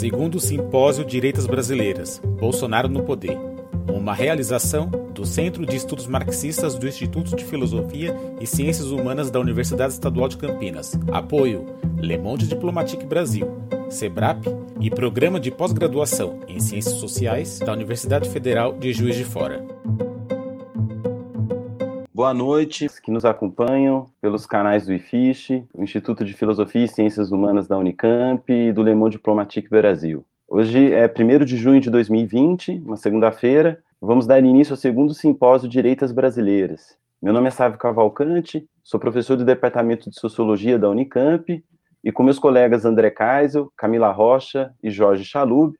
Segundo o Simpósio Direitas Brasileiras, Bolsonaro no Poder, uma realização do Centro de Estudos Marxistas do Instituto de Filosofia e Ciências Humanas da Universidade Estadual de Campinas. Apoio Le Monde Diplomatique Brasil, SEBRAP e Programa de Pós-Graduação em Ciências Sociais da Universidade Federal de Juiz de Fora. Boa noite, que nos acompanham pelos canais do IFISH, Instituto de Filosofia e Ciências Humanas da Unicamp e do Le Monde Diplomatique Brasil. Hoje é 1 de junho de 2020, uma segunda-feira, vamos dar início ao segundo simpósio Direitas Brasileiras. Meu nome é Sávio Cavalcante, sou professor do Departamento de Sociologia da Unicamp e com meus colegas André Kaisel, Camila Rocha e Jorge Chalub,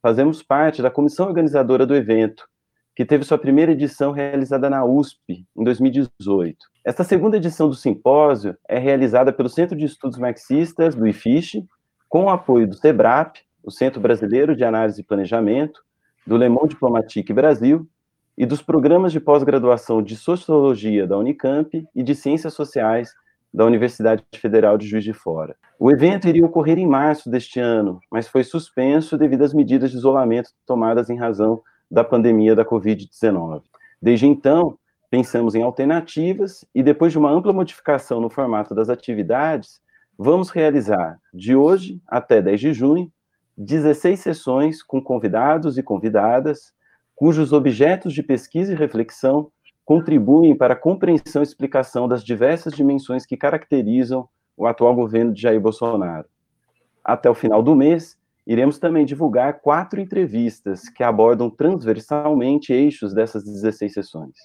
fazemos parte da comissão organizadora do evento, que teve sua primeira edição realizada na USP, em 2018. Esta segunda edição do simpósio é realizada pelo Centro de Estudos Marxistas, do IFISH, com o apoio do SEBRAP, o Centro Brasileiro de Análise e Planejamento, do Le Monde Diplomatique Brasil e dos programas de pós-graduação de Sociologia da Unicamp e de Ciências Sociais da Universidade Federal de Juiz de Fora. O evento iria ocorrer em março deste ano, mas foi suspenso devido às medidas de isolamento tomadas em razão da pandemia da Covid-19. Desde então, pensamos em alternativas e, depois de uma ampla modificação no formato das atividades, vamos realizar, de hoje até 10 de junho, 16 sessões com convidados e convidadas, cujos objetos de pesquisa e reflexão contribuem para a compreensão e explicação das diversas dimensões que caracterizam o atual governo de Jair Bolsonaro. Até o final do mês, iremos também divulgar quatro entrevistas que abordam transversalmente eixos dessas 16 sessões.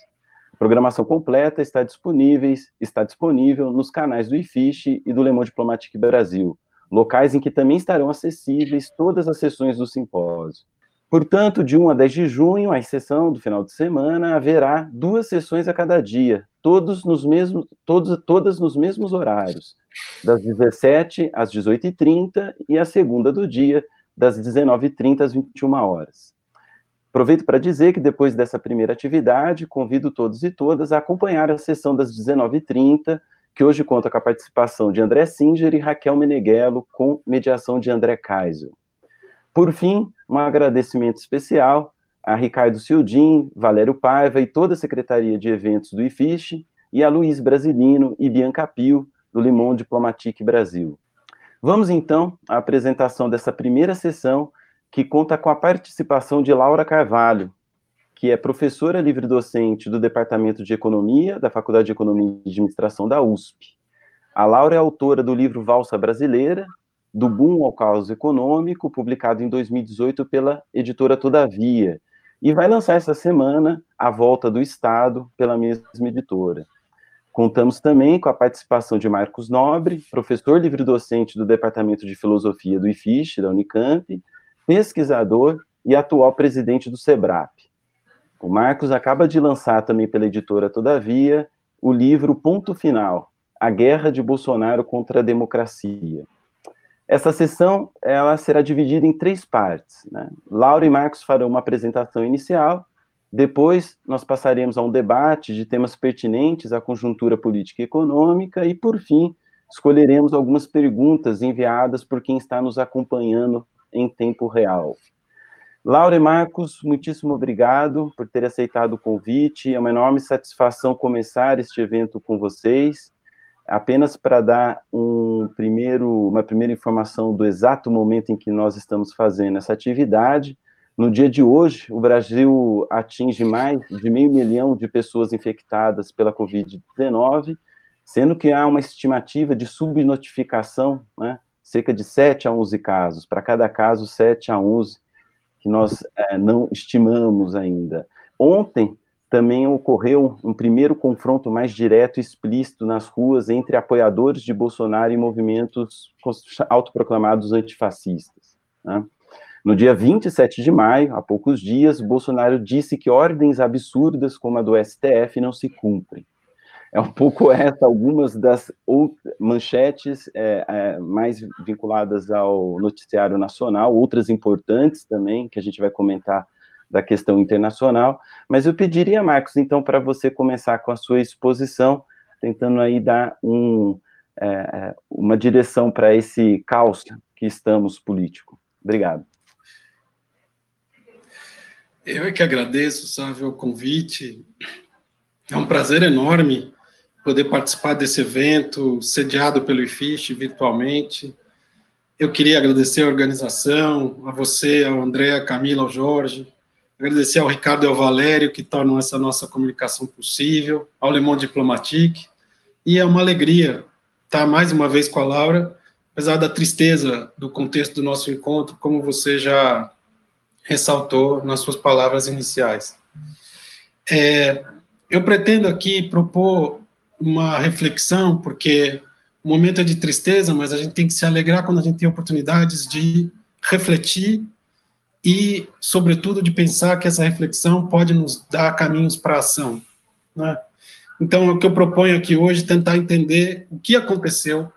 A programação completa está disponível, está disponível nos canais do IFISH e do Le Monde Diplomatique Brasil, locais em que também estarão acessíveis todas as sessões do simpósio. Portanto, de 1 a 10 de junho, a exceção do final de semana, haverá duas sessões a cada dia, todos nos mesmos, todos, todas nos mesmos horários, das 17 às 18h30 e a segunda do dia, das 19h30 às 21 horas. Aproveito para dizer que depois dessa primeira atividade, convido todos e todas a acompanhar a sessão das 19h30, que hoje conta com a participação de André Singer e Raquel Meneghello, com mediação de André Kaiser. Por fim, um agradecimento especial a Ricardo Cildin, Valério Paiva e toda a Secretaria de Eventos do IFISH, e a Luiz Brasilino e Bianca Pio, do Limon Diplomatique Brasil. Vamos, então, à apresentação dessa primeira sessão, que conta com a participação de Laura Carvalho, que é professora livre-docente do Departamento de Economia da Faculdade de Economia e Administração da USP. A Laura é autora do livro Valsa Brasileira, do Boom ao Caos Econômico, publicado em 2018 pela editora Todavia, e vai lançar essa semana A Volta do Estado, pela mesma editora. Contamos também com a participação de Marcos Nobre, professor livre-docente do Departamento de Filosofia do IFISH, da Unicamp, pesquisador e atual presidente do SEBRAP. O Marcos acaba de lançar também pela editora Todavia o livro Ponto Final: A Guerra de Bolsonaro contra a Democracia. Essa sessão ela será dividida em três partes. Né? Laura e Marcos farão uma apresentação inicial, depois nós passaremos a um debate de temas pertinentes à conjuntura política e econômica, e por fim escolheremos algumas perguntas enviadas por quem está nos acompanhando em tempo real. Laura e Marcos, muitíssimo obrigado por ter aceitado o convite. É uma enorme satisfação começar este evento com vocês. Apenas para dar um primeiro, uma primeira informação do exato momento em que nós estamos fazendo essa atividade. No dia de hoje, o Brasil atinge mais de meio milhão de pessoas infectadas pela Covid-19, sendo que há uma estimativa de subnotificação, né, cerca de 7 a 11 casos, para cada caso 7 a 11 que nós é, não estimamos ainda. Ontem também ocorreu um primeiro confronto mais direto e explícito nas ruas entre apoiadores de Bolsonaro e movimentos autoproclamados antifascistas. Né? No dia 27 de maio, há poucos dias, Bolsonaro disse que ordens absurdas como a do STF não se cumprem é um pouco essa, algumas das manchetes é, é, mais vinculadas ao noticiário nacional, outras importantes também, que a gente vai comentar da questão internacional, mas eu pediria, Marcos, então, para você começar com a sua exposição, tentando aí dar um, é, é uma direção para esse caos que estamos político. Obrigado. Eu é que agradeço, sabe, o convite. É um prazer enorme poder participar desse evento, sediado pelo IFISH virtualmente. Eu queria agradecer a organização, a você, ao André, a Camila, ao Jorge, agradecer ao Ricardo e ao Valério, que tornam essa nossa comunicação possível, ao Le Monde Diplomatique, e é uma alegria estar mais uma vez com a Laura, apesar da tristeza do contexto do nosso encontro, como você já ressaltou nas suas palavras iniciais. É, eu pretendo aqui propor uma reflexão, porque o momento é de tristeza, mas a gente tem que se alegrar quando a gente tem oportunidades de refletir e, sobretudo, de pensar que essa reflexão pode nos dar caminhos para a ação. Né? Então, o que eu proponho aqui hoje é tentar entender o que aconteceu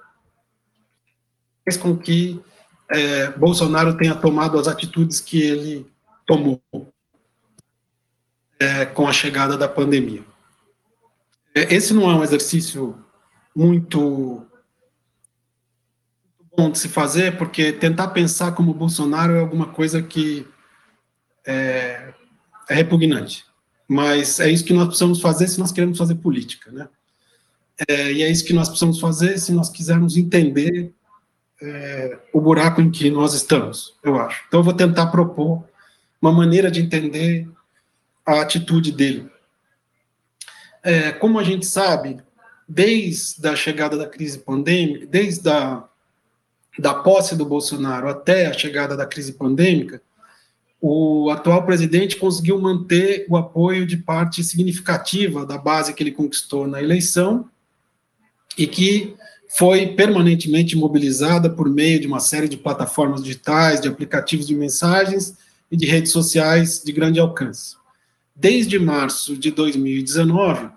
fez com que é, Bolsonaro tenha tomado as atitudes que ele tomou é, com a chegada da pandemia. É, esse não é um exercício muito bom de se fazer, porque tentar pensar como Bolsonaro é alguma coisa que é, é repugnante. Mas é isso que nós precisamos fazer se nós queremos fazer política, né? É, e é isso que nós precisamos fazer se nós quisermos entender é, o buraco em que nós estamos, eu acho. Então, eu vou tentar propor uma maneira de entender a atitude dele. É, como a gente sabe, desde a chegada da crise pandêmica, desde a da posse do Bolsonaro até a chegada da crise pandêmica, o atual presidente conseguiu manter o apoio de parte significativa da base que ele conquistou na eleição e que foi permanentemente mobilizada por meio de uma série de plataformas digitais, de aplicativos de mensagens e de redes sociais de grande alcance. Desde março de 2019,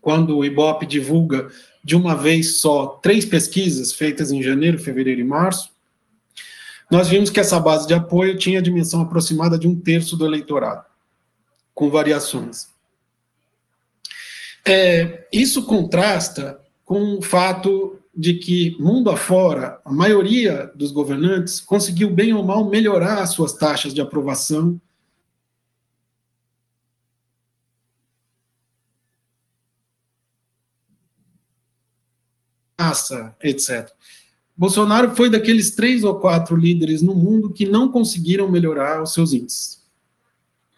quando o IBOP divulga de uma vez só três pesquisas feitas em janeiro, fevereiro e março, nós vimos que essa base de apoio tinha a dimensão aproximada de um terço do eleitorado, com variações. É, isso contrasta com o fato de que, mundo afora, a maioria dos governantes conseguiu, bem ou mal, melhorar as suas taxas de aprovação raça, etc. Bolsonaro foi daqueles três ou quatro líderes no mundo que não conseguiram melhorar os seus índices.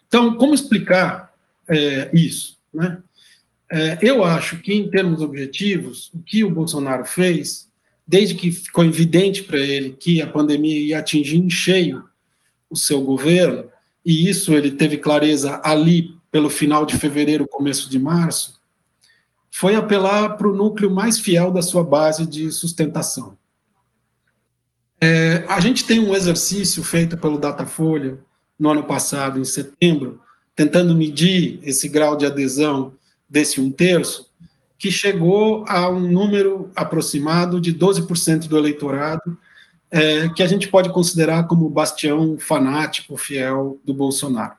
Então, como explicar é, isso? Né? É, eu acho que, em termos objetivos, o que o Bolsonaro fez, desde que ficou evidente para ele que a pandemia ia atingir em cheio o seu governo, e isso ele teve clareza ali pelo final de fevereiro, começo de março, foi apelar para o núcleo mais fiel da sua base de sustentação. É, a gente tem um exercício feito pelo Datafolha no ano passado, em setembro, tentando medir esse grau de adesão desse um terço, que chegou a um número aproximado de 12% do eleitorado, é, que a gente pode considerar como bastião fanático, fiel do Bolsonaro.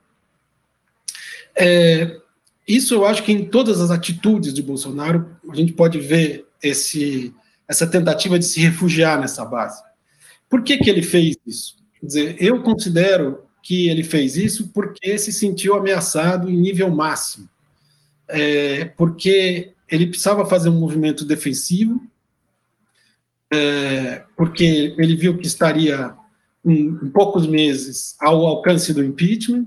É, isso eu acho que em todas as atitudes de Bolsonaro, a gente pode ver esse, essa tentativa de se refugiar nessa base. Por que, que ele fez isso? Quer dizer, eu considero que ele fez isso porque se sentiu ameaçado em nível máximo. É, porque ele precisava fazer um movimento defensivo, é, porque ele viu que estaria em, em poucos meses ao alcance do impeachment,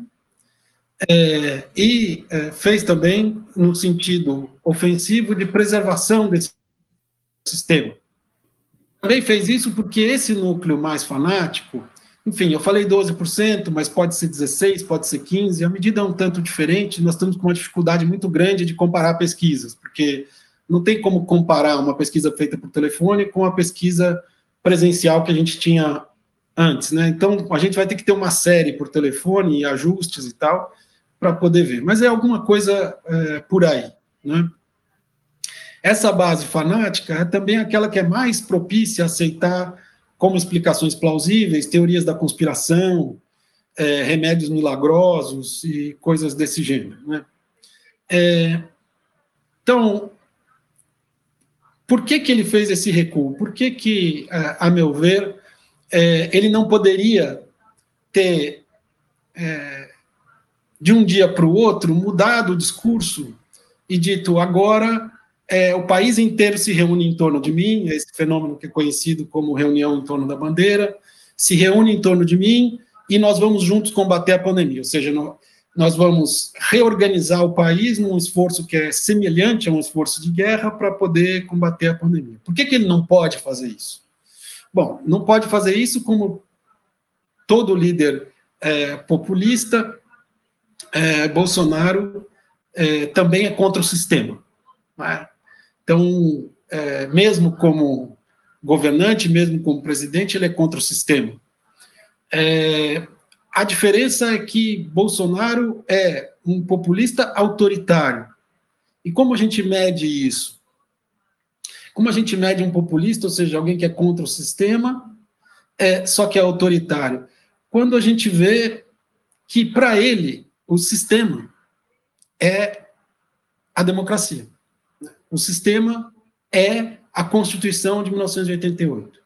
é, e é, fez também no sentido ofensivo de preservação desse sistema. Também fez isso porque esse núcleo mais fanático, enfim, eu falei 12%, mas pode ser 16%, pode ser 15%, a medida é um tanto diferente, nós estamos com uma dificuldade muito grande de comparar pesquisas, porque não tem como comparar uma pesquisa feita por telefone com a pesquisa presencial que a gente tinha antes, né? Então, a gente vai ter que ter uma série por telefone e ajustes e tal, para poder ver. Mas é alguma coisa é, por aí. Né? Essa base fanática é também aquela que é mais propícia a aceitar como explicações plausíveis teorias da conspiração, é, remédios milagrosos e coisas desse gênero. Né? É, então, por que, que ele fez esse recuo? Por que, que a, a meu ver, é, ele não poderia ter, é, de um dia para o outro, mudado o discurso e dito agora é, o país inteiro se reúne em torno de mim, esse fenômeno que é conhecido como reunião em torno da bandeira, se reúne em torno de mim e nós vamos juntos combater a pandemia, ou seja, nós vamos reorganizar o país num esforço que é semelhante a um esforço de guerra para poder combater a pandemia. Por que, que ele não pode fazer isso? Bom, não pode fazer isso como todo líder é, populista, é, Bolsonaro é, também é contra o sistema. Né? Então, é, mesmo como governante, mesmo como presidente, ele é contra o sistema. É, a diferença é que Bolsonaro é um populista autoritário. E como a gente mede isso? Como a gente mede um populista, ou seja, alguém que é contra o sistema, é, só que é autoritário? Quando a gente vê que, para ele, o sistema é a democracia. O sistema é a Constituição de 1988.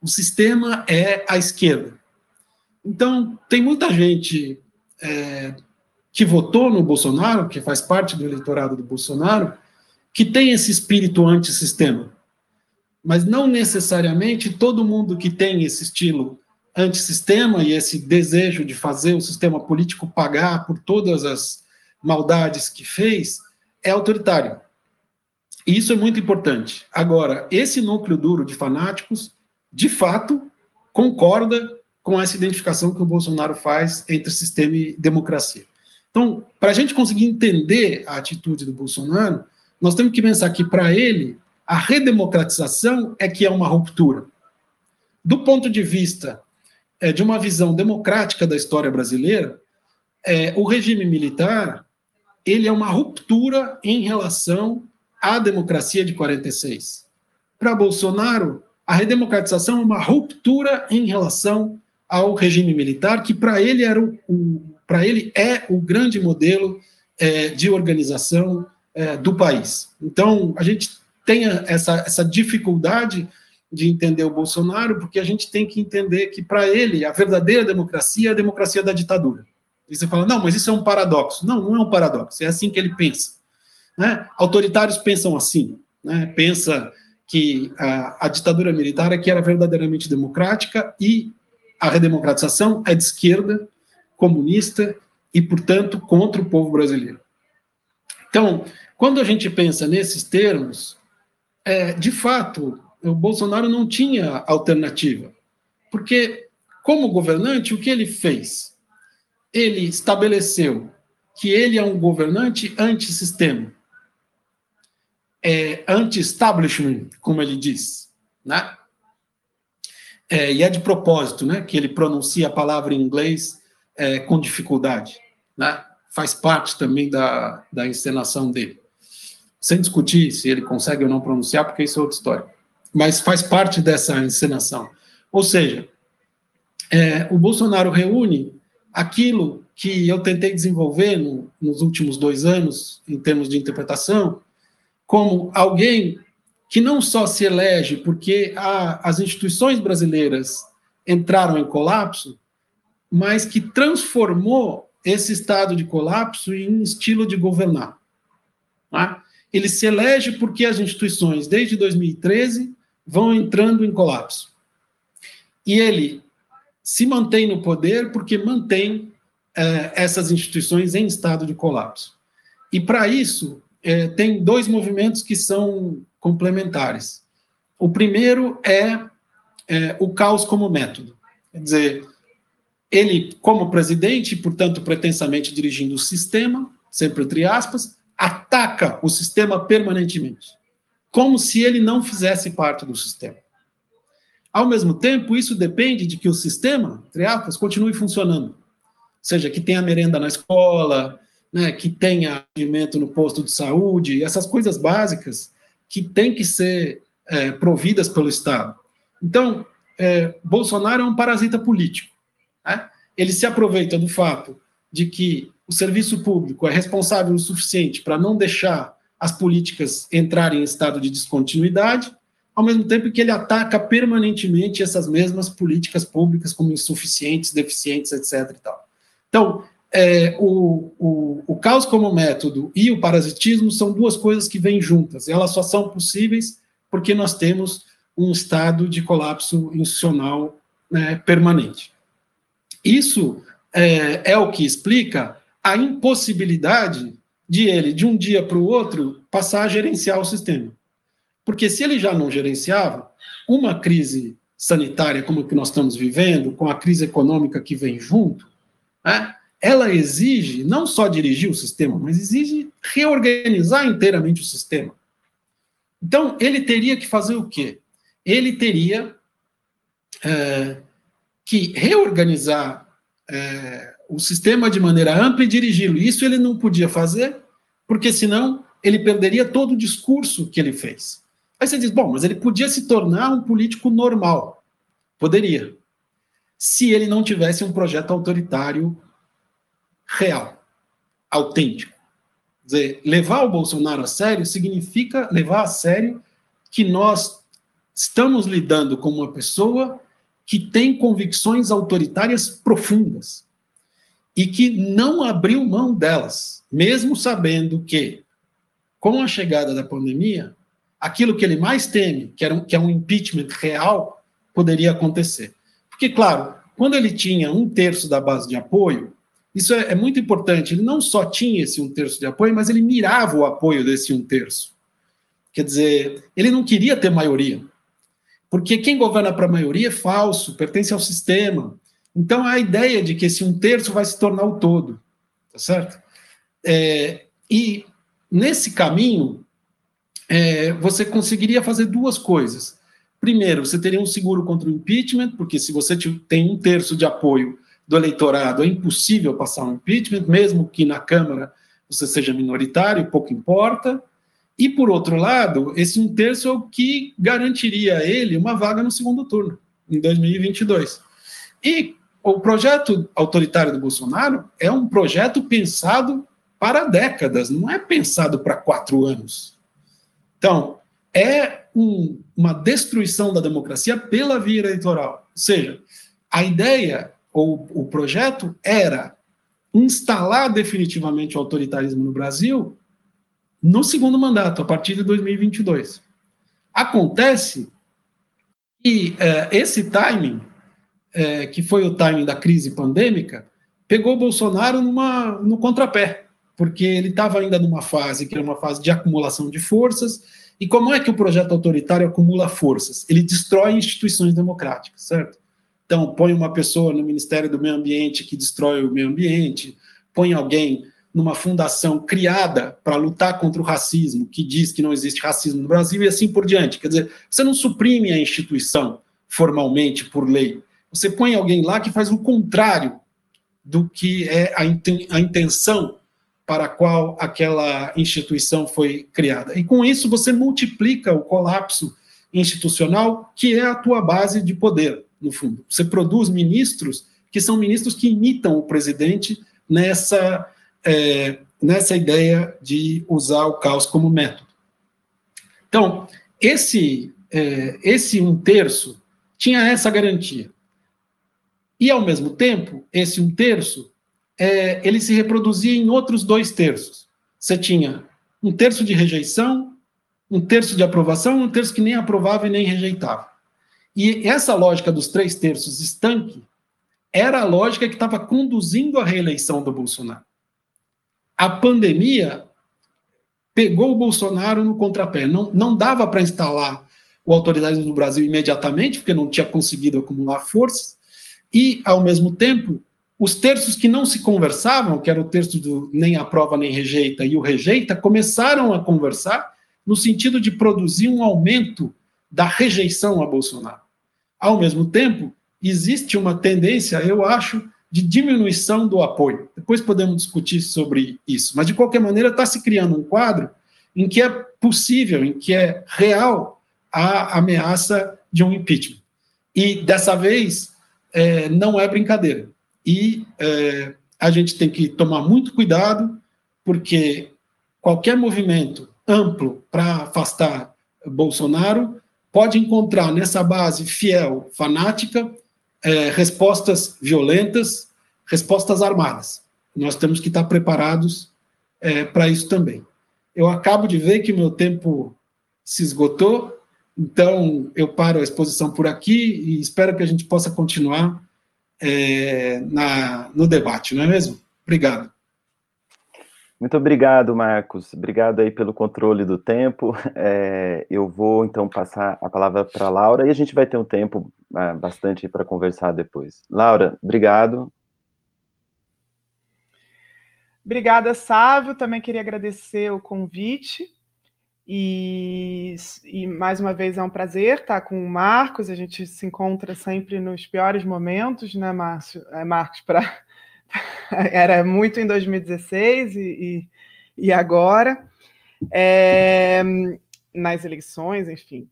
O sistema é a esquerda. Então, tem muita gente é, que votou no Bolsonaro, que faz parte do eleitorado do Bolsonaro, que tem esse espírito antissistema. Mas não necessariamente todo mundo que tem esse estilo antissistema e esse desejo de fazer o sistema político pagar por todas as maldades que fez é autoritário. E isso é muito importante. Agora, esse núcleo duro de fanáticos, de fato, concorda com essa identificação que o Bolsonaro faz entre sistema e democracia. Então, para a gente conseguir entender a atitude do Bolsonaro, nós temos que pensar que, para ele, a redemocratização é que é uma ruptura. Do ponto de vista é, de uma visão democrática da história brasileira, é, o regime militar ele é uma ruptura em relação à democracia de 46. Para Bolsonaro, a redemocratização é uma ruptura em relação ao regime militar, que para ele era o, o para ele é o grande modelo é, de organização é, do país. Então a gente tem essa, essa dificuldade de entender o Bolsonaro, porque a gente tem que entender que para ele a verdadeira democracia é a democracia da ditadura. E você fala, não, mas isso é um paradoxo. Não, não é um paradoxo, é assim que ele pensa. Né? Autoritários pensam assim, né? pensa que a, a ditadura militar é que era verdadeiramente democrática e a redemocratização é de esquerda, comunista e, portanto, contra o povo brasileiro. Então, quando a gente pensa nesses termos, é, de fato, o Bolsonaro não tinha alternativa, porque, como governante, o que ele fez? Ele estabeleceu que ele é um governante antissistema, é, anti-establishment, como ele diz, né? É, e é de propósito, né, que ele pronuncia a palavra em inglês é, com dificuldade, né? Faz parte também da, da encenação dele. Sem discutir se ele consegue ou não pronunciar, porque isso é outra história. Mas faz parte dessa encenação. Ou seja, é, o Bolsonaro reúne aquilo que eu tentei desenvolver no, nos últimos dois anos, em termos de interpretação, como alguém que não só se elege porque a, as instituições brasileiras entraram em colapso, mas que transformou esse estado de colapso em estilo de governar. Tá? Ele se elege porque as instituições, desde 2013, vão entrando em colapso. E ele se mantém no poder porque mantém eh, essas instituições em estado de colapso. E para isso, eh, tem dois movimentos que são complementares. O primeiro é, é o caos como método. Quer dizer, ele, como presidente, portanto, pretensamente dirigindo o sistema, sempre entre aspas, ataca o sistema permanentemente, como se ele não fizesse parte do sistema. Ao mesmo tempo, isso depende de que o sistema, entre aspas, continue funcionando. Ou seja, que tenha merenda na escola, né, que tenha alimento no posto de saúde, essas coisas básicas que têm que ser é, providas pelo Estado. Então, é, Bolsonaro é um parasita político. Né? Ele se aproveita do fato de que o serviço público é responsável o suficiente para não deixar as políticas entrarem em estado de descontinuidade, ao mesmo tempo que ele ataca permanentemente essas mesmas políticas públicas como insuficientes, deficientes, etc. E tal. Então, é, o, o, o caos como método e o parasitismo são duas coisas que vêm juntas. Elas só são possíveis porque nós temos um estado de colapso institucional né, permanente. Isso é, é o que explica a impossibilidade de ele, de um dia para o outro, passar a gerenciar o sistema. Porque se ele já não gerenciava, uma crise sanitária como a que nós estamos vivendo, com a crise econômica que vem junto, né, ela exige não só dirigir o sistema, mas exige reorganizar inteiramente o sistema. Então, ele teria que fazer o quê? Ele teria é, que reorganizar é, o sistema de maneira ampla e dirigi-lo. Isso ele não podia fazer, porque senão ele perderia todo o discurso que ele fez. Aí você diz, bom, mas ele podia se tornar um político normal. Poderia. Se ele não tivesse um projeto autoritário real, autêntico. Quer dizer, levar o Bolsonaro a sério significa levar a sério que nós estamos lidando com uma pessoa que tem convicções autoritárias profundas e que não abriu mão delas, mesmo sabendo que, com a chegada da pandemia, aquilo que ele mais teme, que, era um, que é um impeachment real, poderia acontecer. Porque, claro, quando ele tinha um terço da base de apoio, isso é, é, muito importante. Ele não só tinha esse um terço de apoio, mas ele mirava o apoio desse um terço. Quer dizer, ele não queria ter maioria. Porque quem governa para a maioria é falso, pertence ao sistema. Então a ideia de que esse um terço vai se tornar o todo. Tá certo? É, e nesse caminho, é, você conseguiria fazer duas coisas. Primeiro, você teria um seguro contra o impeachment, porque se você tem um terço de apoio do eleitorado, é impossível passar um impeachment, mesmo que na Câmara você seja minoritário, pouco importa. E, por outro lado, esse um terço é o que garantiria a ele uma vaga no segundo turno, em 2022. E o projeto autoritário do Bolsonaro é um projeto pensado para décadas, não é pensado para quatro anos. Então, é um, uma destruição da democracia pela via eleitoral. Ou seja, a ideia ou o projeto era instalar definitivamente o autoritarismo no Brasil no segundo mandato, a partir de 2022. Acontece que é, esse timing, é, que foi o timing da crise pandêmica, pegou o Bolsonaro numa, no contrapé, porque ele estava ainda numa fase que era uma fase de acumulação de forças. E como é que o projeto autoritário acumula forças? Ele destrói instituições democráticas, certo? Então, põe uma pessoa no Ministério do Meio Ambiente que destrói o meio ambiente, põe alguém numa fundação criada para lutar contra o racismo, que diz que não existe racismo no Brasil e assim por diante. Quer dizer, você não suprime a instituição formalmente por lei. Você põe alguém lá que faz o contrário do que é a, intenção para a qual aquela instituição foi criada. E com isso você multiplica o colapso institucional, que é a tua base de poder no fundo. Você produz ministros que são ministros que imitam o presidente nessa, é, nessa ideia de usar o caos como método. Então, esse, é, esse um terço tinha essa garantia. E, ao mesmo tempo, esse um terço, é, ele se reproduzia em outros dois terços. Você tinha um terço de rejeição, um terço de aprovação, um terço que nem aprovava e nem rejeitava. E essa lógica dos três terços estanque era a lógica que estava conduzindo a reeleição do Bolsonaro. A pandemia pegou o Bolsonaro no contrapé. Não, não dava para instalar o autoritarismo no Brasil imediatamente, porque não tinha conseguido acumular forças, e, ao mesmo tempo, os terços que não se conversavam, que era o terço do nem aprova nem rejeita e o rejeita, começaram a conversar no sentido de produzir um aumento da rejeição a Bolsonaro. Ao mesmo tempo, existe uma tendência, eu acho, de diminuição do apoio. Depois podemos discutir sobre isso. Mas, de qualquer maneira, está se criando um quadro em que é possível, em que é real a ameaça de um impeachment. E, dessa vez, é, não é brincadeira. E é, a gente tem que tomar muito cuidado, porque qualquer movimento amplo para afastar Bolsonaro, pode encontrar nessa base fiel, fanática, é, respostas violentas, respostas armadas. Nós temos que estar preparados é, para isso também. Eu acabo de ver que meu tempo se esgotou, então eu paro a exposição por aqui e espero que a gente possa continuar é, na, no debate, não é mesmo? Obrigado. Muito obrigado, Marcos. Obrigado aí pelo controle do tempo. É, eu vou então passar a palavra para a Laura e a gente vai ter um tempo ah, bastante para conversar depois. Laura, obrigado. Obrigada, Sávio. Também queria agradecer o convite. E, e, mais uma vez é um prazer estar com o Marcos. A gente se encontra sempre nos piores momentos, né, Márcio? É, Marcos? Para era muito em 2016 e, e, e agora, é, nas eleições, enfim.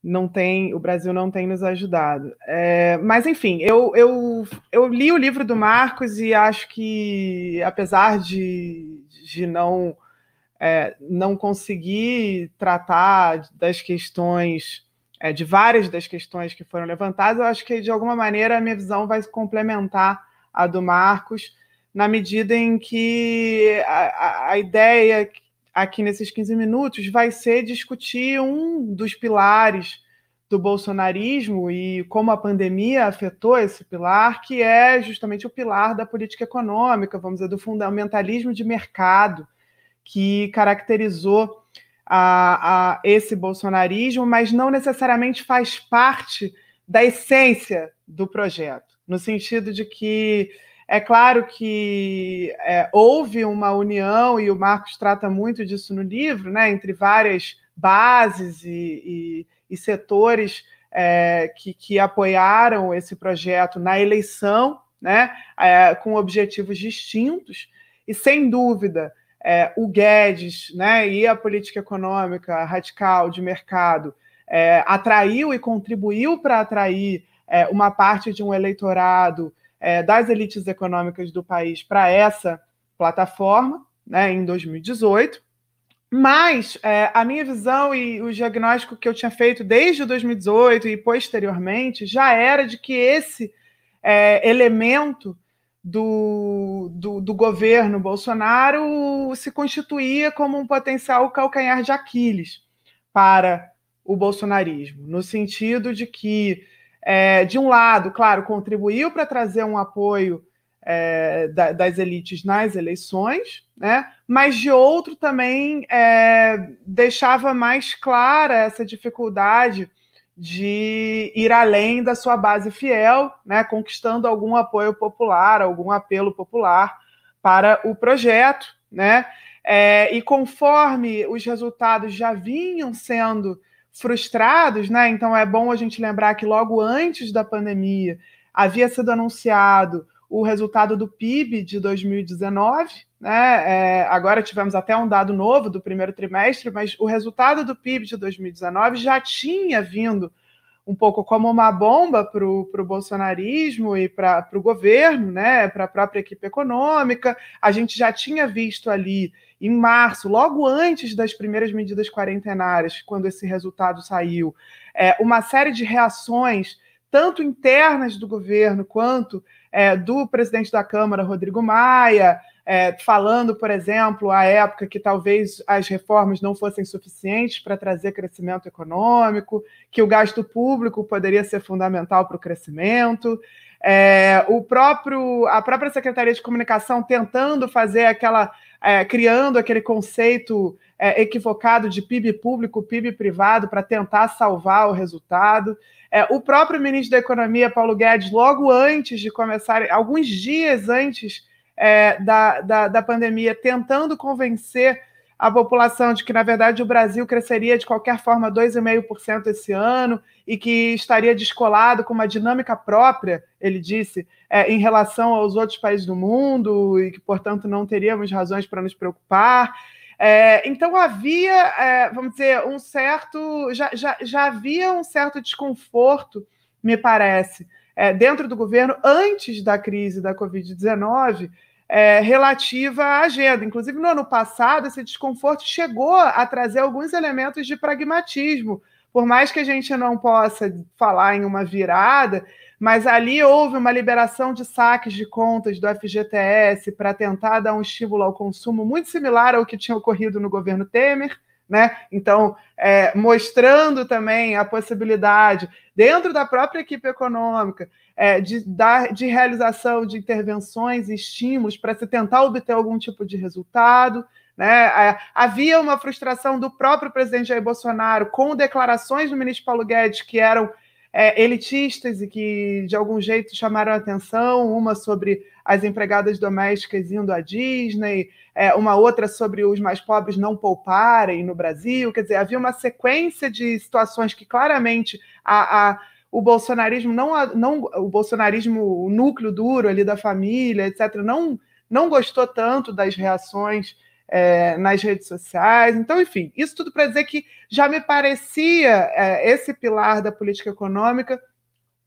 Não tem, o Brasil não tem nos ajudado. É, mas, enfim, eu, eu, eu li o livro do Marcos e acho que, apesar de, de não, é, não conseguir tratar das questões é, de várias das questões que foram levantadas, eu acho que de alguma maneira a minha visão vai se complementar a do Marcos, na medida em que a, a ideia aqui nesses 15 minutos vai ser discutir um dos pilares do bolsonarismo e como a pandemia afetou esse pilar, que é justamente o pilar da política econômica, vamos dizer, do fundamentalismo de mercado, que caracterizou a, a esse bolsonarismo, mas não necessariamente faz parte da essência do projeto no sentido de que é claro que é, houve uma união, e o Marcos trata muito disso no livro, né, entre várias bases e, e, e setores é, que, que, apoiaram esse projeto na eleição, né, é, com objetivos distintos, e sem dúvida é, o Guedes né, e a política econômica radical de mercado é, atraiu e contribuiu para atrair é, uma parte de um eleitorado é, das elites econômicas do país para essa plataforma, né, em 2018. Mas é, a minha visão e o diagnóstico que eu tinha feito desde 2018 e posteriormente já era de que esse é, elemento do, do, do, governo Bolsonaro se constituía como um potencial calcanhar de Aquiles para o bolsonarismo, no sentido de que é, de um lado, claro, contribuiu para trazer um apoio é, da, das elites nas eleições, né? mas de outro também é, deixava mais clara essa dificuldade de ir além da sua base fiel, né? conquistando algum apoio popular, algum apelo popular para o projeto. Né? É, e conforme os resultados já vinham sendo frustrados, né? Então é bom a gente lembrar que logo antes da pandemia havia sido anunciado o resultado do PIB de 2019, né? É, agora tivemos até um dado novo do primeiro trimestre, mas o resultado do PIB de 2019 já tinha vindo um pouco como uma bomba para o bolsonarismo e para o governo, né? Para a própria equipe econômica. A gente já tinha visto ali em março, logo antes das primeiras medidas quarentenárias, quando esse resultado saiu, é, uma série de reações, tanto internas do governo quanto é, do presidente da Câmara, Rodrigo Maia, é, falando, por exemplo, à época que talvez as reformas não fossem suficientes para trazer crescimento econômico, que o gasto público poderia ser fundamental para o crescimento. É, o próprio, a própria Secretaria de Comunicação tentando fazer aquela é, criando aquele conceito é, equivocado de PIB público, PIB privado, para tentar salvar o resultado. É, o próprio ministro da Economia, Paulo Guedes, logo antes de começar, alguns dias antes é, da, da, da pandemia, tentando convencer a população de que, na verdade, o Brasil cresceria de qualquer forma 2,5% esse ano e que estaria descolado com uma dinâmica própria, ele disse, é, em relação aos outros países do mundo e que, portanto, não teríamos razões para nos preocupar. É, então havia, é, vamos dizer, um certo. Já, já, já havia um certo desconforto, me parece, é, dentro do governo, antes da crise da Covid-19, é, relativa à agenda. Inclusive, no ano passado, esse desconforto chegou a trazer alguns elementos de pragmatismo. Por mais que a gente não possa falar em uma virada, mas ali houve uma liberação de saques de contas do FGTS para tentar dar um estímulo ao consumo muito similar ao que tinha ocorrido no governo Temer. Né? Então, é, mostrando também a possibilidade, dentro da própria equipe econômica, é, de, dar, de realização de intervenções e estímulos para se tentar obter algum tipo de resultado. Né? É, havia uma frustração do próprio presidente Jair Bolsonaro com declarações do ministro Paulo Guedes que eram é, elitistas e que de algum jeito chamaram a atenção, uma sobre as empregadas domésticas indo à Disney, é, uma outra sobre os mais pobres não pouparem no Brasil. Quer dizer, havia uma sequência de situações que claramente a, a o bolsonarismo não, não o bolsonarismo, o núcleo duro ali da família, etc., não, não gostou tanto das reações é, nas redes sociais. Então, enfim, isso tudo para dizer que já me parecia é, esse pilar da política econômica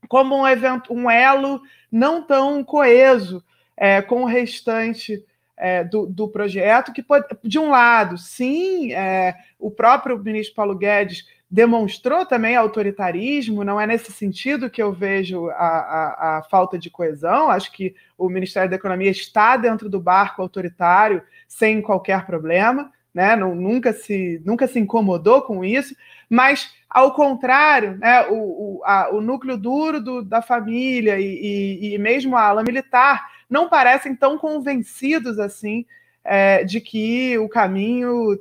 como um evento, um elo não tão coeso é, com o restante é, do, do, projeto, que pode, de um lado, sim, é, o próprio ministro Paulo Guedes demonstrou também autoritarismo, não é nesse sentido que eu vejo a, a, a, falta de coesão. Acho que o Ministério da Economia está dentro do barco autoritário sem qualquer problema, né? Não, nunca, se, nunca se incomodou com isso, mas ao contrário, né, o, o, a, o núcleo duro do, da família e, e, e, mesmo a ala militar não parecem tão convencidos assim é, de que o caminho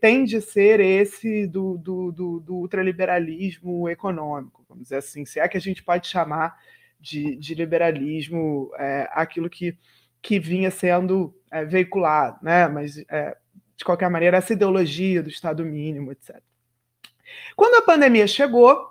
tende a ser esse do, do, do, do, ultraliberalismo econômico, vamos dizer assim, se é que a gente pode chamar de, de liberalismo é, aquilo que, que vinha sendo é, veiculado, né? mas é, de qualquer maneira, essa ideologia do Estado mínimo, etc. Quando a pandemia chegou,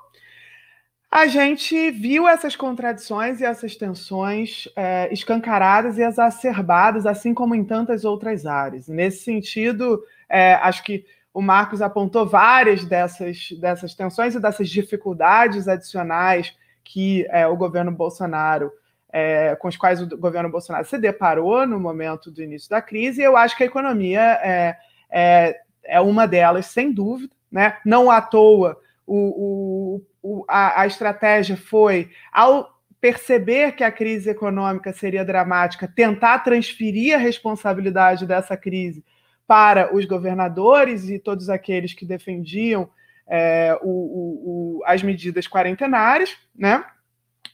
a gente viu essas contradições e essas tensões é, escancaradas e exacerbadas, assim como em tantas outras áreas. Nesse sentido, é, acho que o Marcos apontou várias dessas, dessas tensões e dessas dificuldades adicionais que é, o governo Bolsonaro, é, com os quais o governo Bolsonaro se deparou no momento do início da crise, e eu acho que a economia é, é, é uma delas, sem dúvida. Né? Não à toa o, o, a, a estratégia foi, ao perceber que a crise econômica seria dramática, tentar transferir a responsabilidade dessa crise para os governadores e todos aqueles que defendiam é, o, o, o, as medidas quarentenárias, né?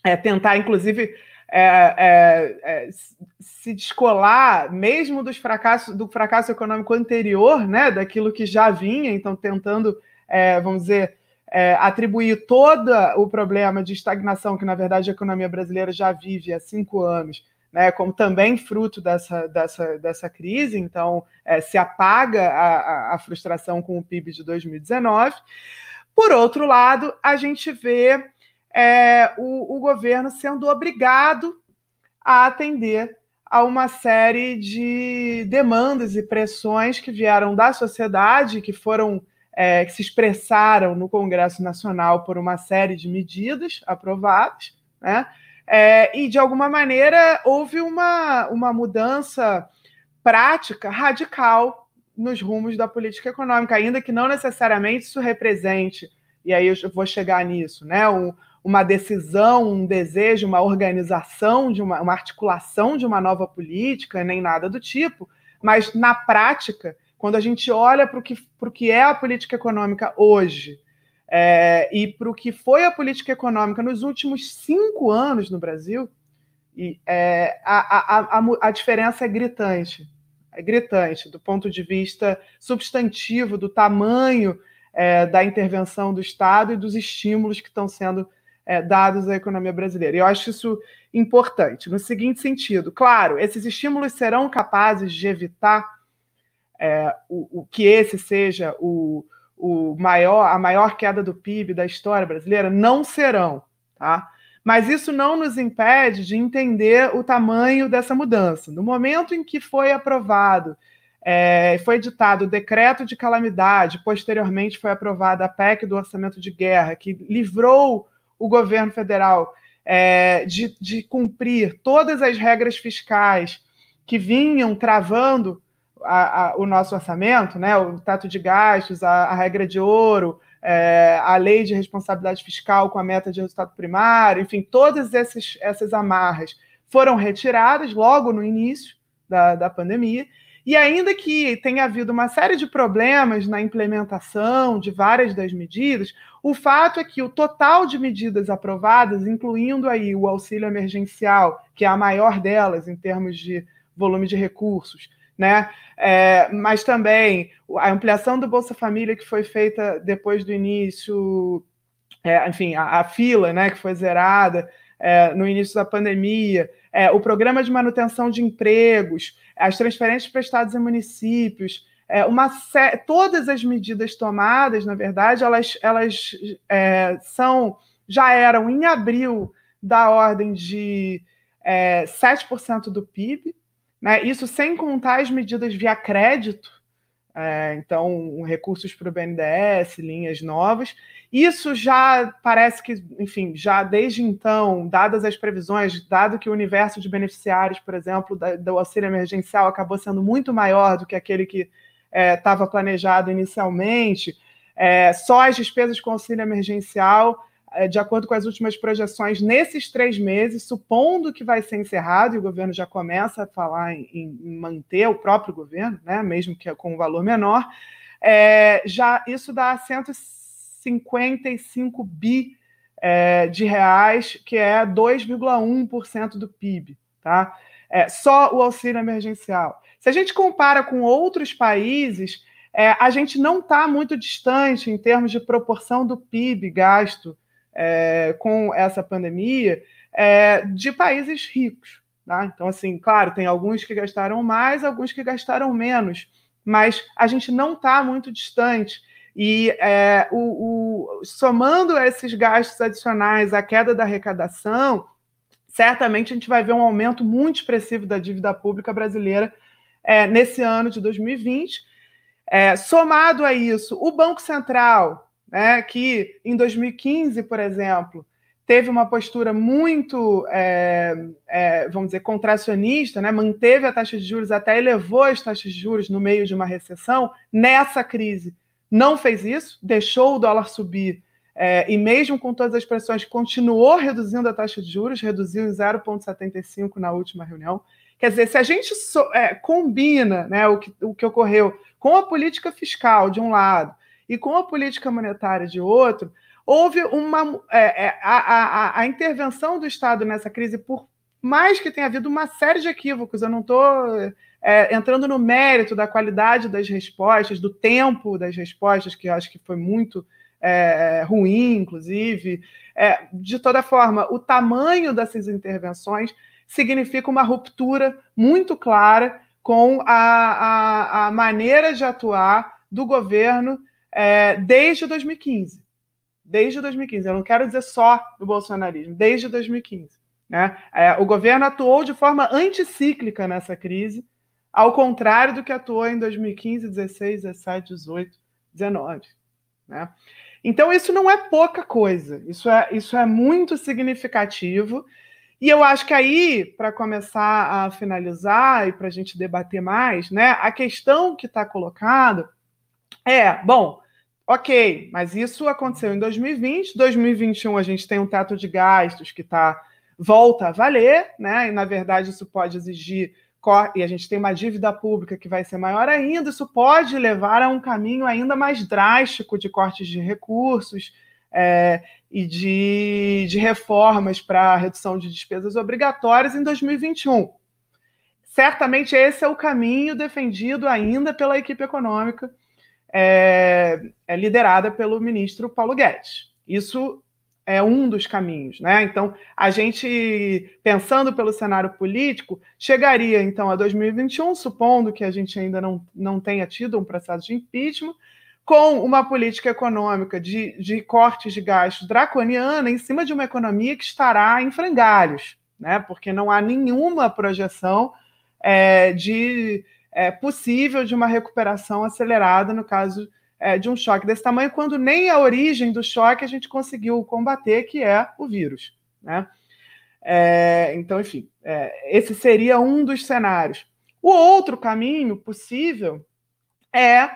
É, tentar, inclusive, é, é, é se descolar mesmo dos fracassos, do fracasso econômico anterior, né? Daquilo que já vinha, então tentando, é, vamos dizer, é, atribuir todo o problema de estagnação que, na verdade, a economia brasileira já vive há cinco anos né, como também fruto dessa, dessa, dessa crise, então é, se apaga a, a, frustração com o PIB de 2019. Por outro lado, a gente vê é, o, o governo sendo obrigado a atender a uma série de demandas e pressões que vieram da sociedade, que foram é, que se expressaram no Congresso Nacional por uma série de medidas aprovadas, né? É, e, de alguma maneira, houve uma, uma mudança prática radical nos rumos da política econômica, ainda que não necessariamente isso represente, e aí eu vou chegar nisso, né? Um, uma decisão, um desejo, uma organização, de uma, uma articulação de uma nova política, nem nada do tipo, mas na prática, quando a gente olha para o que, que é a política econômica hoje, é, e para o que foi a política econômica nos últimos cinco anos no Brasil, e, é, a, a, a, a diferença é gritante. É gritante do ponto de vista substantivo, do tamanho é, da intervenção do Estado e dos estímulos que estão sendo é, dados à economia brasileira. E eu acho isso importante, no seguinte sentido: claro, esses estímulos serão capazes de evitar é, o, o, que esse seja o, o maior, a maior queda do PIB da história brasileira? Não serão, tá? Mas isso não nos impede de entender o tamanho dessa mudança. No momento em que foi aprovado, é, foi editado o decreto de calamidade, posteriormente foi aprovada a PEC do orçamento de guerra, que livrou o governo federal é, de, de cumprir todas as regras fiscais que vinham travando a, a, o nosso orçamento, né, o teto de gastos, a, a regra de ouro, é, a lei de responsabilidade fiscal com a meta de resultado primário, enfim, todas esses, essas amarras foram retiradas logo no início da, da pandemia. E ainda que tenha havido uma série de problemas na implementação de várias das medidas, o fato é que o total de medidas aprovadas, incluindo aí o auxílio emergencial, que é a maior delas em termos de volume de recursos, né? É, mas também a ampliação do Bolsa Família que foi feita depois do início, é, enfim, a, a, fila, né, que foi zerada é, no início da pandemia, é, o programa de manutenção de empregos, as transferências para estados e municípios, é, uma todas as medidas tomadas, na verdade, elas, elas é, são já eram em abril da ordem de é, 7% do PIB, né? Isso sem contar as medidas via crédito, é, então recursos para o BNDES, linhas novas. Isso já parece que, enfim, já desde então, dadas as previsões, dado que o universo de beneficiários, por exemplo, da, do auxílio emergencial acabou sendo muito maior do que aquele que estava é, planejado inicialmente, é, só as despesas com auxílio emergencial de acordo com as últimas projeções, nesses três meses, supondo que vai ser encerrado, e o governo já começa a falar em, em manter o próprio governo, né, mesmo que com um valor menor, é, já isso dá 155 bi é, de reais, que é 2,1% do PIB. Tá? É, só o auxílio emergencial. Se a gente compara com outros países, é, a gente não está muito distante em termos de proporção do PIB gasto é, com essa pandemia é, de países ricos. Tá? Então, assim, claro, tem alguns que gastaram mais, alguns que gastaram menos, mas a gente não está muito distante. E é, o, o, somando esses gastos adicionais à queda da arrecadação, certamente a gente vai ver um aumento muito expressivo da dívida pública brasileira é, nesse ano de 2020. É, somado a isso, o Banco Central né, que em 2015, por exemplo, teve uma postura muito, é, é, vamos dizer, contracionista, né, manteve a taxa de juros, até elevou as taxas de juros no meio de uma recessão, nessa crise não fez isso, deixou o dólar subir é, e mesmo com todas as pressões, continuou reduzindo a taxa de juros, reduziu em 0,75 na última reunião. Quer dizer, se a gente so, é, combina né, o, que, o que ocorreu com a política fiscal de um lado e com a política monetária de outro, houve uma é, é, a, a, a, intervenção do Estado nessa crise, por mais que tenha havido uma série de equívocos, eu não estou é, entrando no mérito da qualidade das respostas, do tempo das respostas, que eu acho que foi muito é, ruim, inclusive. É, de toda forma, o tamanho dessas intervenções significa uma ruptura muito clara com a, a, a maneira de atuar do governo é, desde 2015. Desde 2015. Eu não quero dizer só do bolsonarismo, desde 2015. Né? É, o governo atuou de forma anticíclica nessa crise, ao contrário do que atuou em 2015, 16, 17, 18, 19. Né? Então, isso não é pouca coisa, isso é, isso é muito significativo. E eu acho que aí, para começar a finalizar e para a gente debater mais, né, a questão que está colocada é, bom, ok, mas isso aconteceu em 2020, 2021 a gente tem um teto de gastos que está volta a valer, né? E na verdade isso pode exigir e a gente tem uma dívida pública que vai ser maior ainda, isso pode levar a um caminho ainda mais drástico de cortes de recursos é, e de, de reformas para redução de despesas obrigatórias em 2021. Certamente esse é o caminho defendido ainda pela equipe econômica é, é liderada pelo ministro Paulo Guedes. Isso é um dos caminhos, né? Então, a gente, pensando pelo cenário político, chegaria então a 2021, supondo que a gente ainda não, não tenha tido um processo de impeachment, com uma política econômica de, de cortes de gastos draconiana em cima de uma economia que estará em frangalhos, né? Porque não há nenhuma projeção é, de é, possível de uma recuperação acelerada no caso é, de um choque desse tamanho, quando nem a origem do choque a gente conseguiu combater, que é o vírus. Né? É, então, enfim, é, esse seria um dos cenários. O outro caminho possível é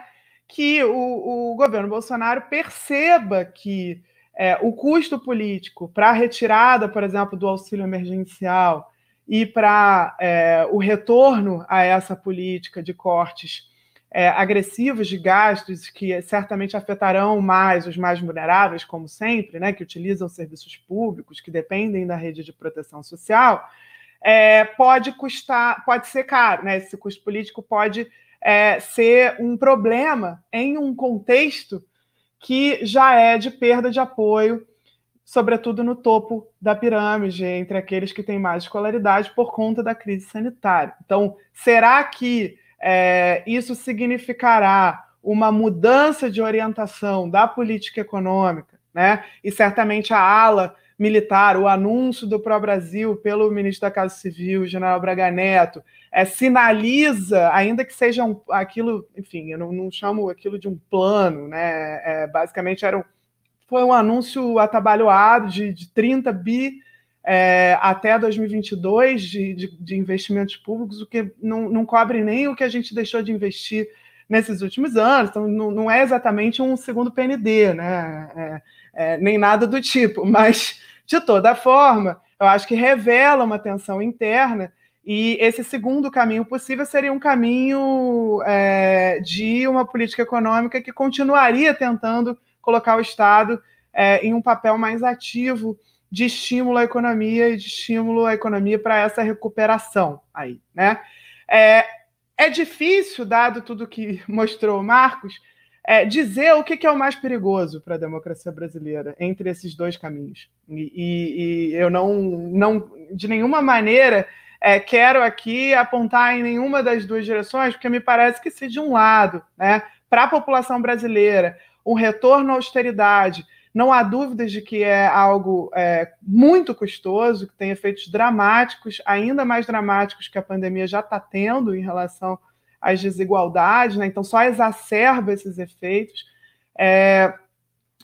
que o, o governo Bolsonaro perceba que é, o custo político para a retirada, por exemplo, do auxílio emergencial e para é, o retorno a essa política de cortes é, agressivos de gastos que certamente afetarão mais os mais vulneráveis, como sempre, né, que utilizam serviços públicos, que dependem da rede de proteção social, é, pode custar, pode ser caro, né? Esse custo político pode é, ser um problema em um contexto que já é de perda de apoio, sobretudo no topo da pirâmide, entre aqueles que têm mais escolaridade por conta da crise sanitária. Então, será que é, isso significará uma mudança de orientação da política econômica, né? E certamente a ala militar, o anúncio do Pró-Brasil pelo ministro da Casa Civil, general Braga Neto, é, sinaliza, ainda que seja um, aquilo, enfim, eu não, não, chamo aquilo de um plano, né? É, basicamente era um, foi um anúncio atabalhoado de, de 30 bi é, até 2022 de, de, de, investimentos públicos, o que não, não cobre nem o que a gente deixou de investir nesses últimos anos, então não, não é exatamente um segundo PND, né? É, é, nem nada do tipo, mas de toda forma, eu acho que revela uma tensão interna e esse segundo caminho possível seria um caminho é, de uma política econômica que continuaria tentando colocar o Estado é, em um papel mais ativo de estímulo à economia e de estímulo à economia para essa recuperação aí, né? É, é difícil, dado tudo que mostrou o Marcos, é, dizer o que, que, é o mais perigoso para a democracia brasileira entre esses dois caminhos. E, e, e eu não, não, de nenhuma maneira, é, quero aqui apontar em nenhuma das duas direções, porque me parece que se de um lado, né, para a população brasileira, um retorno à austeridade, não há dúvidas de que é algo é, muito custoso, que tem efeitos dramáticos, ainda mais dramáticos que a pandemia já está tendo em relação às desigualdades, né? então só exacerba esses efeitos. É,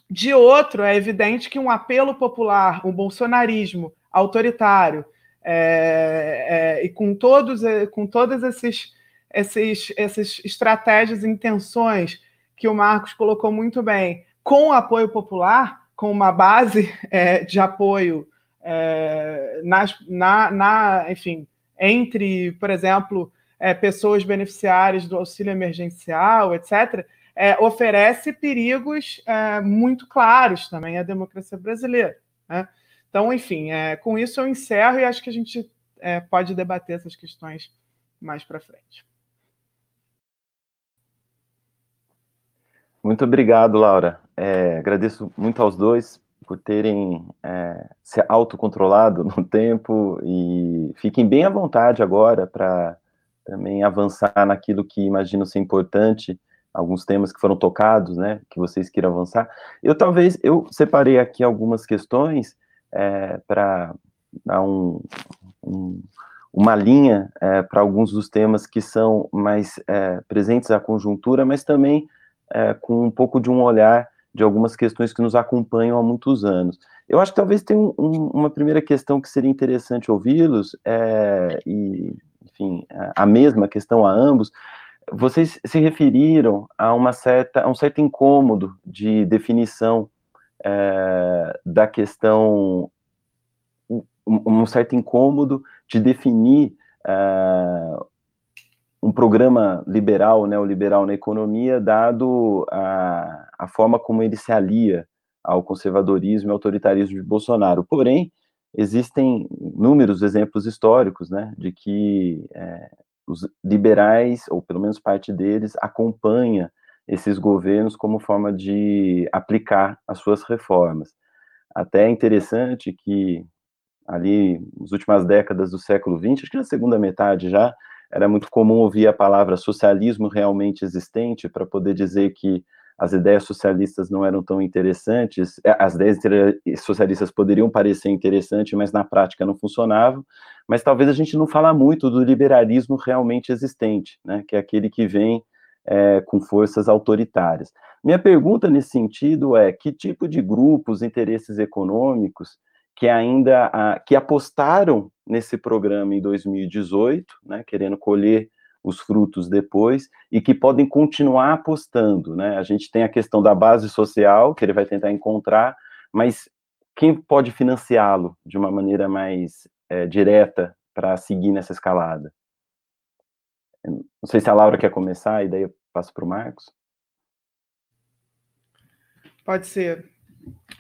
de outro, é evidente que um apelo popular, um bolsonarismo autoritário, é, é, e com todos, com todas esses, esses, essas estratégias e intenções que o Marcos colocou muito bem, com o apoio popular, com uma base é, de apoio é, nas, na, na, enfim, entre, por exemplo, é, pessoas beneficiárias do auxílio emergencial, etc., oferece perigos muito claros também à democracia brasileira. Né? Então, enfim, é, com isso eu encerro e acho que a gente é, pode debater essas questões mais para frente. Muito obrigado, Laura. É, agradeço muito aos dois por terem é, se autocontrolado no tempo e fiquem bem à vontade agora para também avançar naquilo que imagino ser importante, alguns temas que foram tocados, né, que vocês queiram avançar. Eu talvez, eu separei aqui algumas questões é, para dar um, um, uma linha é, para alguns dos temas que são mais é, presentes à conjuntura, mas também é, com um pouco de um olhar de algumas questões que nos acompanham há muitos anos. Eu acho que talvez tenha um, um, uma primeira questão que seria interessante ouvi-los, é, e, enfim, a mesma questão a ambos, vocês se referiram a uma certa, a um certo incômodo de definição é, da questão, um, um, certo incômodo de definir é, um programa liberal, neoliberal na economia, dado a, a forma como ele se alia ao conservadorismo e autoritarismo de Bolsonaro. Porém, existem inúmeros exemplos históricos, né, de que é, os liberais, ou pelo menos parte deles, acompanha esses governos como forma de aplicar as suas reformas. Até é interessante que ali nas últimas décadas do século XX, acho que na segunda metade já, era muito comum ouvir a palavra socialismo realmente existente para poder dizer que as ideias socialistas não eram tão interessantes, é, as ideias socialistas poderiam parecer interessantes, mas na prática não funcionavam, mas talvez a gente não fala muito do liberalismo realmente existente, né, que é aquele que vem é, com forças autoritárias. Minha pergunta nesse sentido é que tipo de grupos, interesses econômicos que ainda a, que apostaram nesse programa em 2018, né, querendo colher os frutos depois e que podem continuar apostando, né? A gente tem a questão da base social que ele vai tentar encontrar, mas quem pode financiá-lo de uma maneira mais é, direta para seguir nessa escalada? Não sei se a Laura quer começar e daí eu passo para o Marcos. Pode ser.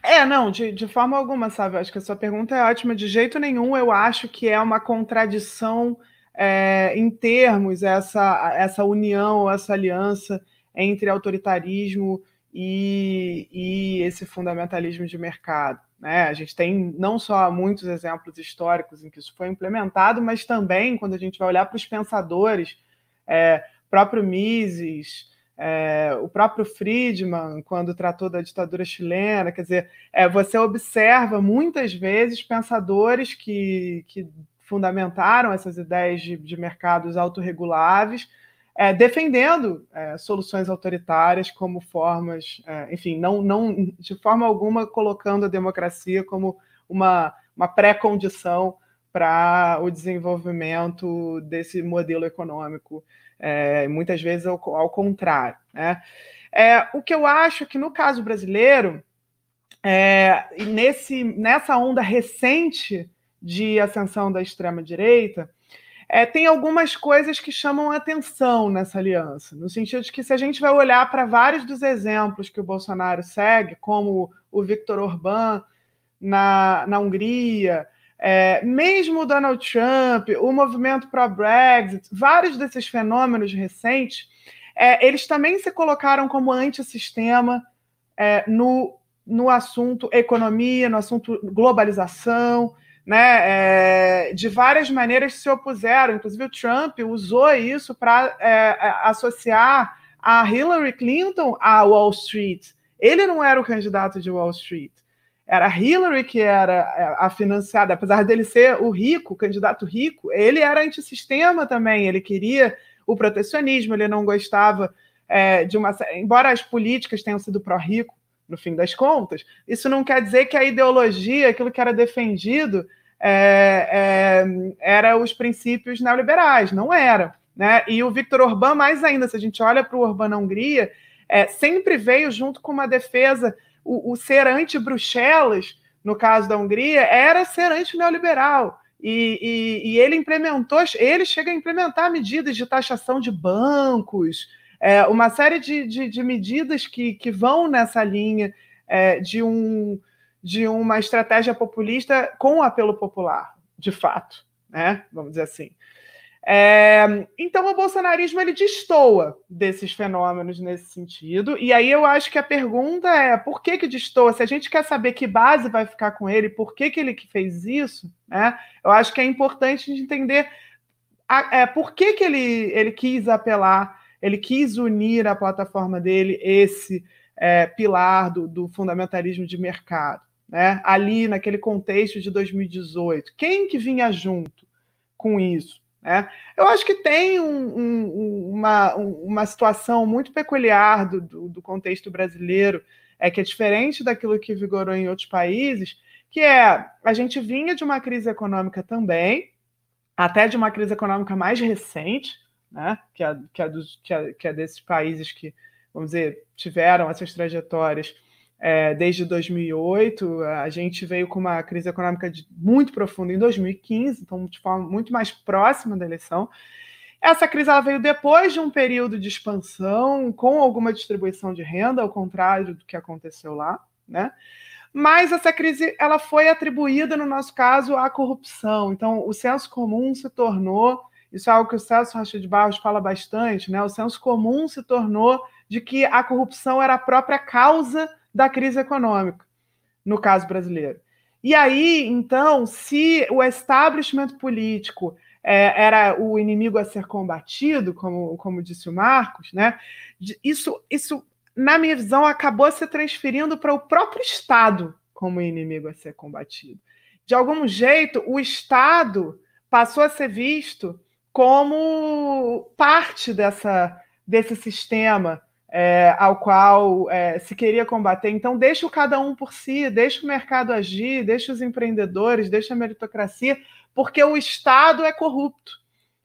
É, não, de, de forma alguma, sabe? Eu acho que a sua pergunta é ótima. De jeito nenhum, eu acho que é uma contradição é, em termos essa, essa união, essa aliança entre autoritarismo e, e esse fundamentalismo de mercado. Né? A gente tem não só muitos exemplos históricos em que isso foi implementado, mas também, quando a gente vai olhar para os pensadores, é, próprio Mises, é, o próprio Friedman, quando tratou da ditadura chilena, quer dizer, é, você observa muitas vezes pensadores que, que fundamentaram essas ideias de, de mercados autorreguláveis, é, defendendo é, soluções autoritárias como formas, é, enfim, não, não de forma alguma colocando a democracia como uma, uma pré-condição para o desenvolvimento desse modelo econômico, é, muitas vezes ao, ao contrário. Né? É, o que eu acho que no caso brasileiro, é, nesse, nessa onda recente de ascensão da extrema-direita, é, tem algumas coisas que chamam atenção nessa aliança, no sentido de que se a gente vai olhar para vários dos exemplos que o Bolsonaro segue, como o Viktor Orbán na, na Hungria, é, mesmo o Donald Trump, o movimento pró-Brexit, vários desses fenômenos recentes, é, eles também se colocaram como antissistema é, no, no assunto economia, no assunto globalização, né, é, de várias maneiras se opuseram. Inclusive, o Trump usou isso para é, associar a Hillary Clinton à Wall Street. Ele não era o candidato de Wall Street. Era Hillary que era é, a financiada, apesar dele ser o rico, o candidato rico, ele era antissistema também. Ele queria o protecionismo, ele não gostava é, de uma. Embora as políticas tenham sido pró-rico, no fim das contas, isso não quer dizer que a ideologia, aquilo que era defendido, é, é, era os princípios neoliberais, não era. Né? E o Viktor Orbán, mais ainda, se a gente olha para o Orbán na Hungria, é, sempre veio junto com uma defesa, o, o ser anti-Bruxelas, no caso da Hungria, era ser anti-neoliberal. E, e, e, ele implementou, ele chega a implementar medidas de taxação de bancos, é, uma série de, de, de, medidas que, que vão nessa linha é, de, um, de uma estratégia populista com apelo popular, de fato, né? Vamos dizer assim. É, então o bolsonarismo ele destoa desses fenômenos nesse sentido, e aí eu acho que a pergunta é por que que destoa? Se a gente quer saber que base vai ficar com ele, por que, que ele que fez isso, né? Eu acho que é importante entender a, é, por que, que ele, ele quis apelar ele quis unir à plataforma dele esse é, pilar do, do, fundamentalismo de mercado, né? ali naquele contexto de 2018. Quem que vinha junto com isso? Né? Eu acho que tem um, um, uma, uma situação muito peculiar do, do, do contexto brasileiro, é que é diferente daquilo que vigorou em outros países, que é a gente vinha de uma crise econômica também, até de uma crise econômica mais recente, né? que, é, que, é dos, que, é, que é desses países que, vamos dizer, tiveram essas trajetórias é, desde 2008. A gente veio com uma crise econômica de, muito profunda em 2015, então de forma muito mais próxima da eleição. Essa crise ela veio depois de um período de expansão, com alguma distribuição de renda, ao contrário do que aconteceu lá, né? Mas essa crise ela foi atribuída, no nosso caso, à corrupção. Então, o senso comum se tornou isso é algo que o Celso Rocha de Barros fala bastante, né? O senso comum se tornou de que a corrupção era a própria causa da crise econômica, no caso brasileiro. E aí, então, se o establishment político é, era o inimigo a ser combatido, como, como disse o Marcos, né? Isso, isso, na minha visão, acabou se transferindo para o próprio Estado como inimigo a ser combatido. De algum jeito, o Estado passou a ser visto como parte dessa, desse sistema é, ao qual é, se queria combater. Então, deixa o cada um por si, deixa o mercado agir, deixa os empreendedores, deixa a meritocracia, porque o Estado é corrupto.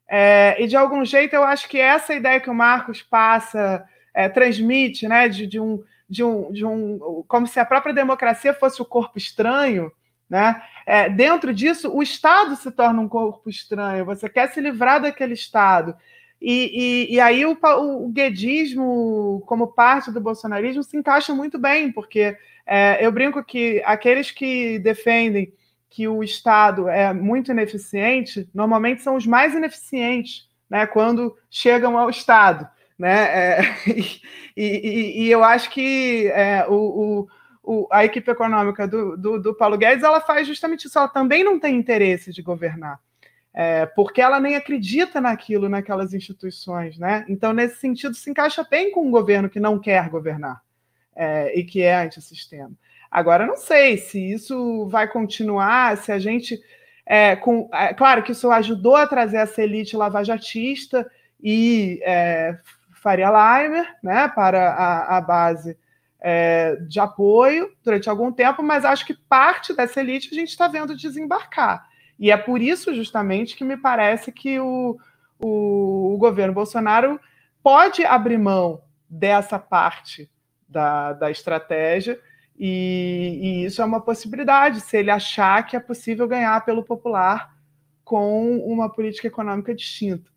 É, e de algum jeito eu acho que essa ideia que o Marcos passa, é, transmite, né, de, de, um, de, um, de um. como se a própria democracia fosse o corpo estranho, né? É, dentro disso, o Estado se torna um corpo estranho, você quer se livrar daquele Estado. E, e, e aí o, o, guedismo, como parte do bolsonarismo, se encaixa muito bem, porque é, eu brinco que aqueles que defendem que o Estado é muito ineficiente, normalmente são os mais ineficientes, né, quando chegam ao Estado. Né? É, e, e, eu acho que é, o, o, a equipe econômica do, do, do Paulo Guedes ela faz justamente isso, ela também não tem interesse de governar é, porque ela nem acredita naquilo, naquelas instituições, né? Então, nesse sentido, se encaixa bem com um governo que não quer governar é, e que é antissistema. Agora, não sei se isso vai continuar, se a gente. É, com, é, claro que isso ajudou a trazer essa elite lavajatista e é, Faria Leimer né, para a, a base é, de apoio durante algum tempo, mas acho que parte dessa elite a gente está vendo desembarcar. E é por isso, justamente, que me parece que o, o, o governo Bolsonaro pode abrir mão dessa parte da, da estratégia, e, e, isso é uma possibilidade, se ele achar que é possível ganhar pelo popular com uma política econômica distinta.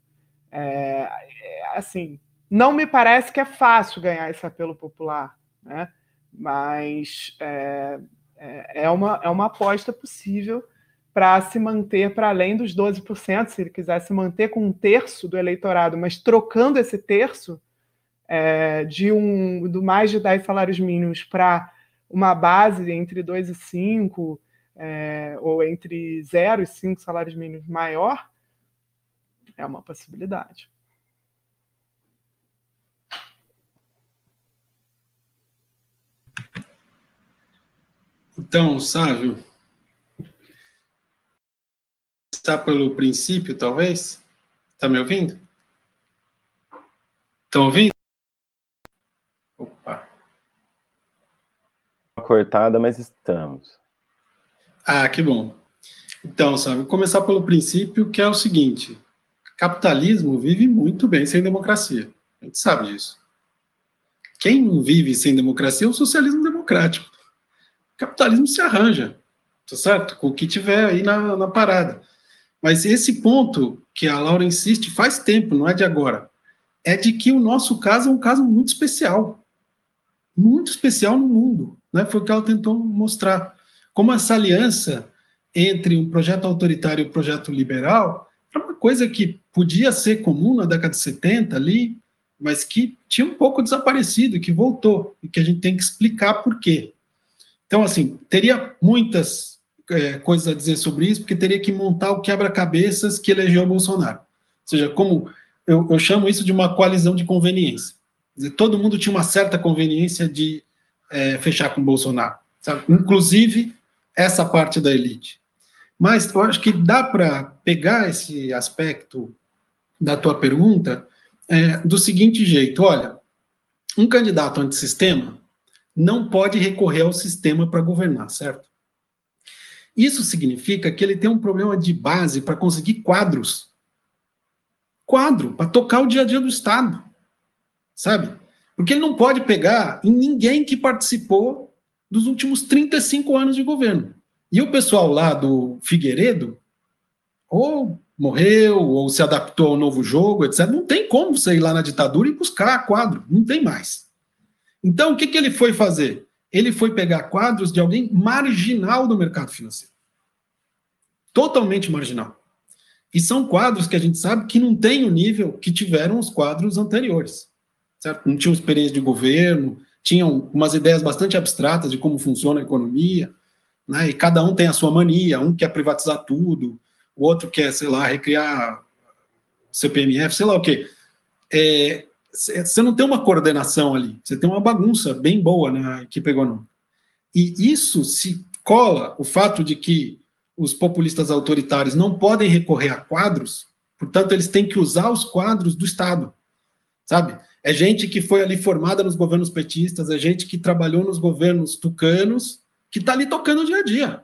É, é, assim, não me parece que é fácil ganhar esse apelo popular, né? mas é, é, é uma, é uma aposta possível para se manter para além dos 12%, se ele quiser se manter com um terço do eleitorado, mas trocando esse terço é, de um do mais de 10 salários mínimos para uma base entre 2 e 5, é, ou entre 0 e 5 salários mínimos maior, é uma possibilidade. Então, Sávio, Está pelo princípio, talvez? Está me ouvindo? Estão ouvindo? Opa. Cortada, mas estamos. Ah, que bom. Então, sabe, vou começar pelo princípio, que é o seguinte: capitalismo vive muito bem sem democracia. A gente sabe disso. Quem não vive sem democracia é o socialismo democrático. O capitalismo se arranja, tá certo? Com o que tiver aí na, na parada. Mas esse ponto que a Laura insiste faz tempo, não é de agora, é de que o nosso caso é um caso muito especial. Muito especial no mundo. Né? Foi o que ela tentou mostrar. Como essa aliança entre um projeto autoritário e um projeto liberal é uma coisa que podia ser comum na década de 70 ali, mas que tinha um pouco desaparecido, que voltou, e que a gente tem que explicar por quê. Então, assim, teria muitas é, coisas a dizer sobre isso, porque teria que montar o quebra-cabeças que elegeu o Bolsonaro. Ou seja, como eu, eu, chamo isso de uma coalizão de conveniência. Dizer, todo mundo tinha uma certa conveniência de é, fechar com o Bolsonaro, sabe? inclusive essa parte da elite. Mas eu acho que dá para pegar esse aspecto da tua pergunta é, do seguinte jeito: olha, um candidato antissistema não pode recorrer ao sistema para governar, certo? Isso significa que ele tem um problema de base para conseguir quadros. Quadro, para tocar o dia a dia do Estado. Sabe? Porque ele não pode pegar em ninguém que participou dos últimos 35 anos de governo. E o pessoal lá do Figueiredo, ou morreu, ou se adaptou ao novo jogo, etc. Não tem como você ir lá na ditadura e buscar quadro. Não tem mais. Então, o que, que ele foi fazer? Ele foi pegar quadros de alguém marginal do mercado financeiro totalmente marginal. E são quadros que a gente sabe que não tem o nível que tiveram os quadros anteriores. Certo? Não tinham experiência de governo, tinham umas ideias bastante abstratas de como funciona a economia, né? e cada um tem a sua mania, um quer privatizar tudo, o outro quer, sei lá, recriar CPMF, sei lá o quê. É, você não tem uma coordenação ali, você tem uma bagunça bem boa na equipe econômica. E isso se cola o fato de que os populistas autoritários não podem recorrer a quadros, portanto, eles têm que usar os quadros do Estado, sabe? É gente que foi ali formada nos governos petistas, é gente que trabalhou nos governos tucanos, que está ali tocando dia a dia.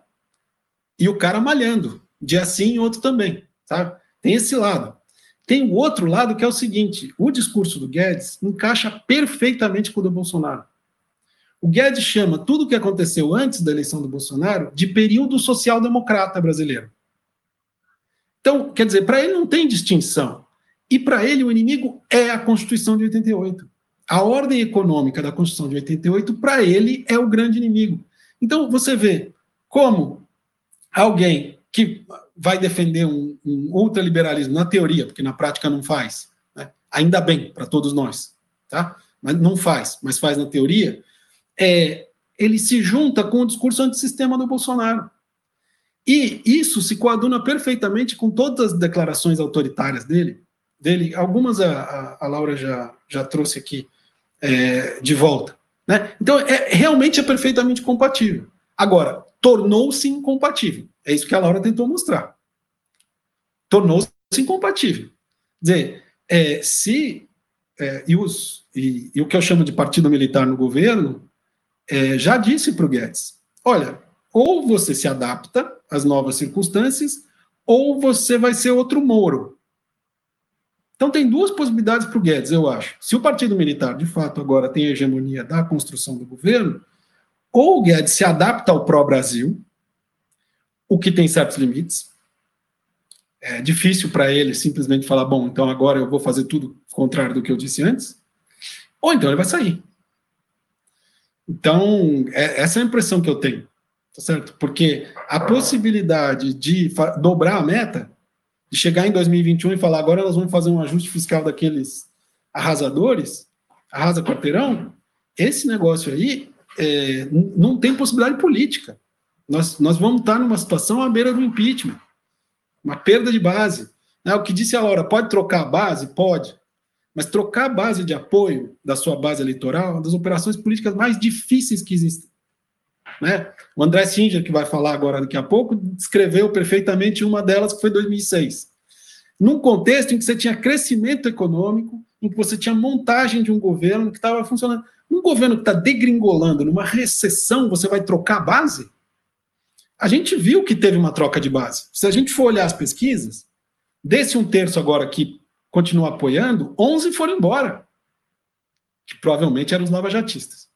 E o cara malhando, dia sim outro também, sabe? Tem esse lado. Tem o outro lado que é o seguinte: o discurso do Guedes encaixa perfeitamente com o do Bolsonaro. O Guedes chama tudo o que aconteceu antes da eleição do Bolsonaro de período social-democrata brasileiro. Então, quer dizer, para ele não tem distinção. E para ele o inimigo é a Constituição de 88. A ordem econômica da Constituição de 88, para ele, é o grande inimigo. Então, você vê como alguém que vai defender um, um ultraliberalismo na teoria, porque na prática não faz, né? ainda bem para todos nós, tá? mas não faz, mas faz na teoria, é, ele se junta com o discurso antissistema do Bolsonaro. E isso se coaduna perfeitamente com todas as declarações autoritárias dele. dele algumas a, a, a Laura já, já trouxe aqui é, de volta. Né? Então, é, realmente é perfeitamente compatível. Agora, tornou-se incompatível. É isso que a Laura tentou mostrar. Tornou-se incompatível. Quer dizer, é, se. É, e, os, e, e, o que eu chamo de partido militar no governo é, já disse para o Guedes: olha, ou você se adapta às novas circunstâncias, ou você vai ser outro Moro. Então tem duas possibilidades para o Guedes, eu acho. Se o Partido Militar, de fato, agora tem a hegemonia da construção do governo, ou o Guedes se adapta ao pró-Brasil, o que tem certos limites. É difícil para ele simplesmente falar, bom, então agora eu vou fazer tudo contrário do que eu disse antes, ou então ele vai sair. Então, é, essa é a impressão que eu tenho, tá certo? Porque a possibilidade de dobrar a meta, de chegar em 2021 e falar agora nós vamos fazer um ajuste fiscal daqueles arrasadores, arrasa quarteirão, esse negócio aí é, não tem possibilidade política. Nós, nós vamos estar numa situação à beira do impeachment, uma perda de base. Né? O que disse a Laura, pode trocar a base? Pode. Mas trocar a base de apoio da sua base eleitoral é uma das operações políticas mais difíceis que existem. Né? O André Singer, que vai falar agora daqui a pouco, descreveu perfeitamente uma delas, que foi 2006. Num contexto em que você tinha crescimento econômico, em que você tinha montagem de um governo que estava funcionando. Um governo que está degringolando, numa recessão, você vai trocar a base? A gente viu que teve uma troca de base. Se a gente for olhar as pesquisas, desse um terço agora que continua apoiando, 11 foram embora, que provavelmente eram os lavajatistas.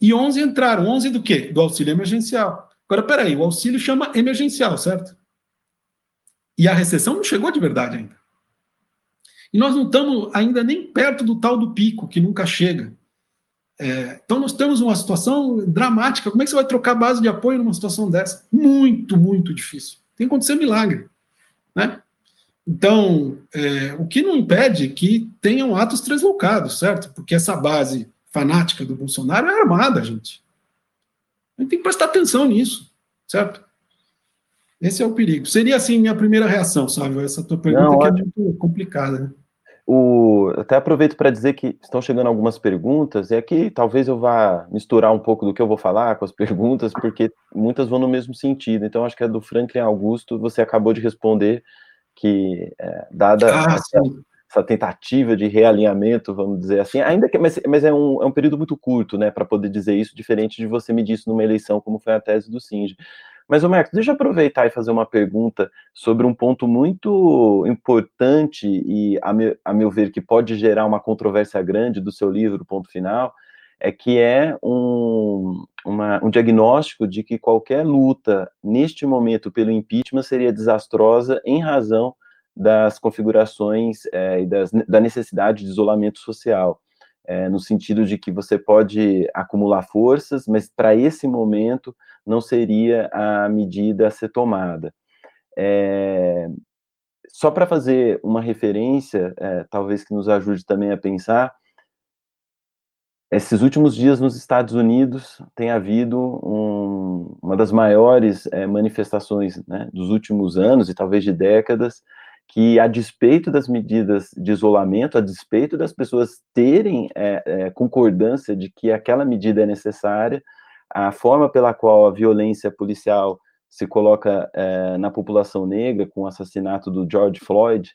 E 11 entraram. 11 do quê? Do auxílio emergencial. Agora, peraí, o auxílio chama emergencial, certo? E a recessão não chegou de verdade ainda. E nós não estamos ainda nem perto do tal do pico, que nunca chega. É, então, nós temos uma situação dramática. Como é que você vai trocar base de apoio numa situação dessa? Muito, muito difícil. Tem que acontecer milagre. Né? Então, é, o que não impede que tenham atos translocados, certo? Porque essa base fanática do Bolsonaro é armada, gente. A gente tem que prestar atenção nisso, certo? Esse é o perigo. Seria, assim, minha primeira reação, sabe? Essa tua pergunta não, que é muito complicada, né? O, até aproveito para dizer que estão chegando algumas perguntas, e aqui talvez eu vá misturar um pouco do que eu vou falar com as perguntas, porque muitas vão no mesmo sentido. Então, acho que a do Franklin Augusto você acabou de responder que, é, dada ah, essa, essa, tentativa de realinhamento, vamos dizer assim, ainda que, mas, mas é, um, é um período muito curto, né, para poder dizer isso, diferente de você me disse numa eleição, como foi a tese do Singe. Mas, Marcos, deixa eu aproveitar e fazer uma pergunta sobre um ponto muito importante e, a meu, a meu ver, que pode gerar uma controvérsia grande do seu livro, ponto final, é que é um, uma, um diagnóstico de que qualquer luta neste momento pelo impeachment seria desastrosa em razão das configurações é, e das, da necessidade de isolamento social, é, no sentido de que você pode acumular forças, mas para esse momento não seria a medida a ser tomada. É, só para fazer uma referência, é, talvez que nos ajude também a pensar, esses últimos dias nos Estados Unidos tem havido um, uma das maiores é, manifestações né, dos últimos anos e talvez de décadas, que a despeito das medidas de isolamento, a despeito das pessoas terem é, é, concordância de que aquela medida é necessária, a forma pela qual a violência policial se coloca na população negra, com o assassinato do George Floyd,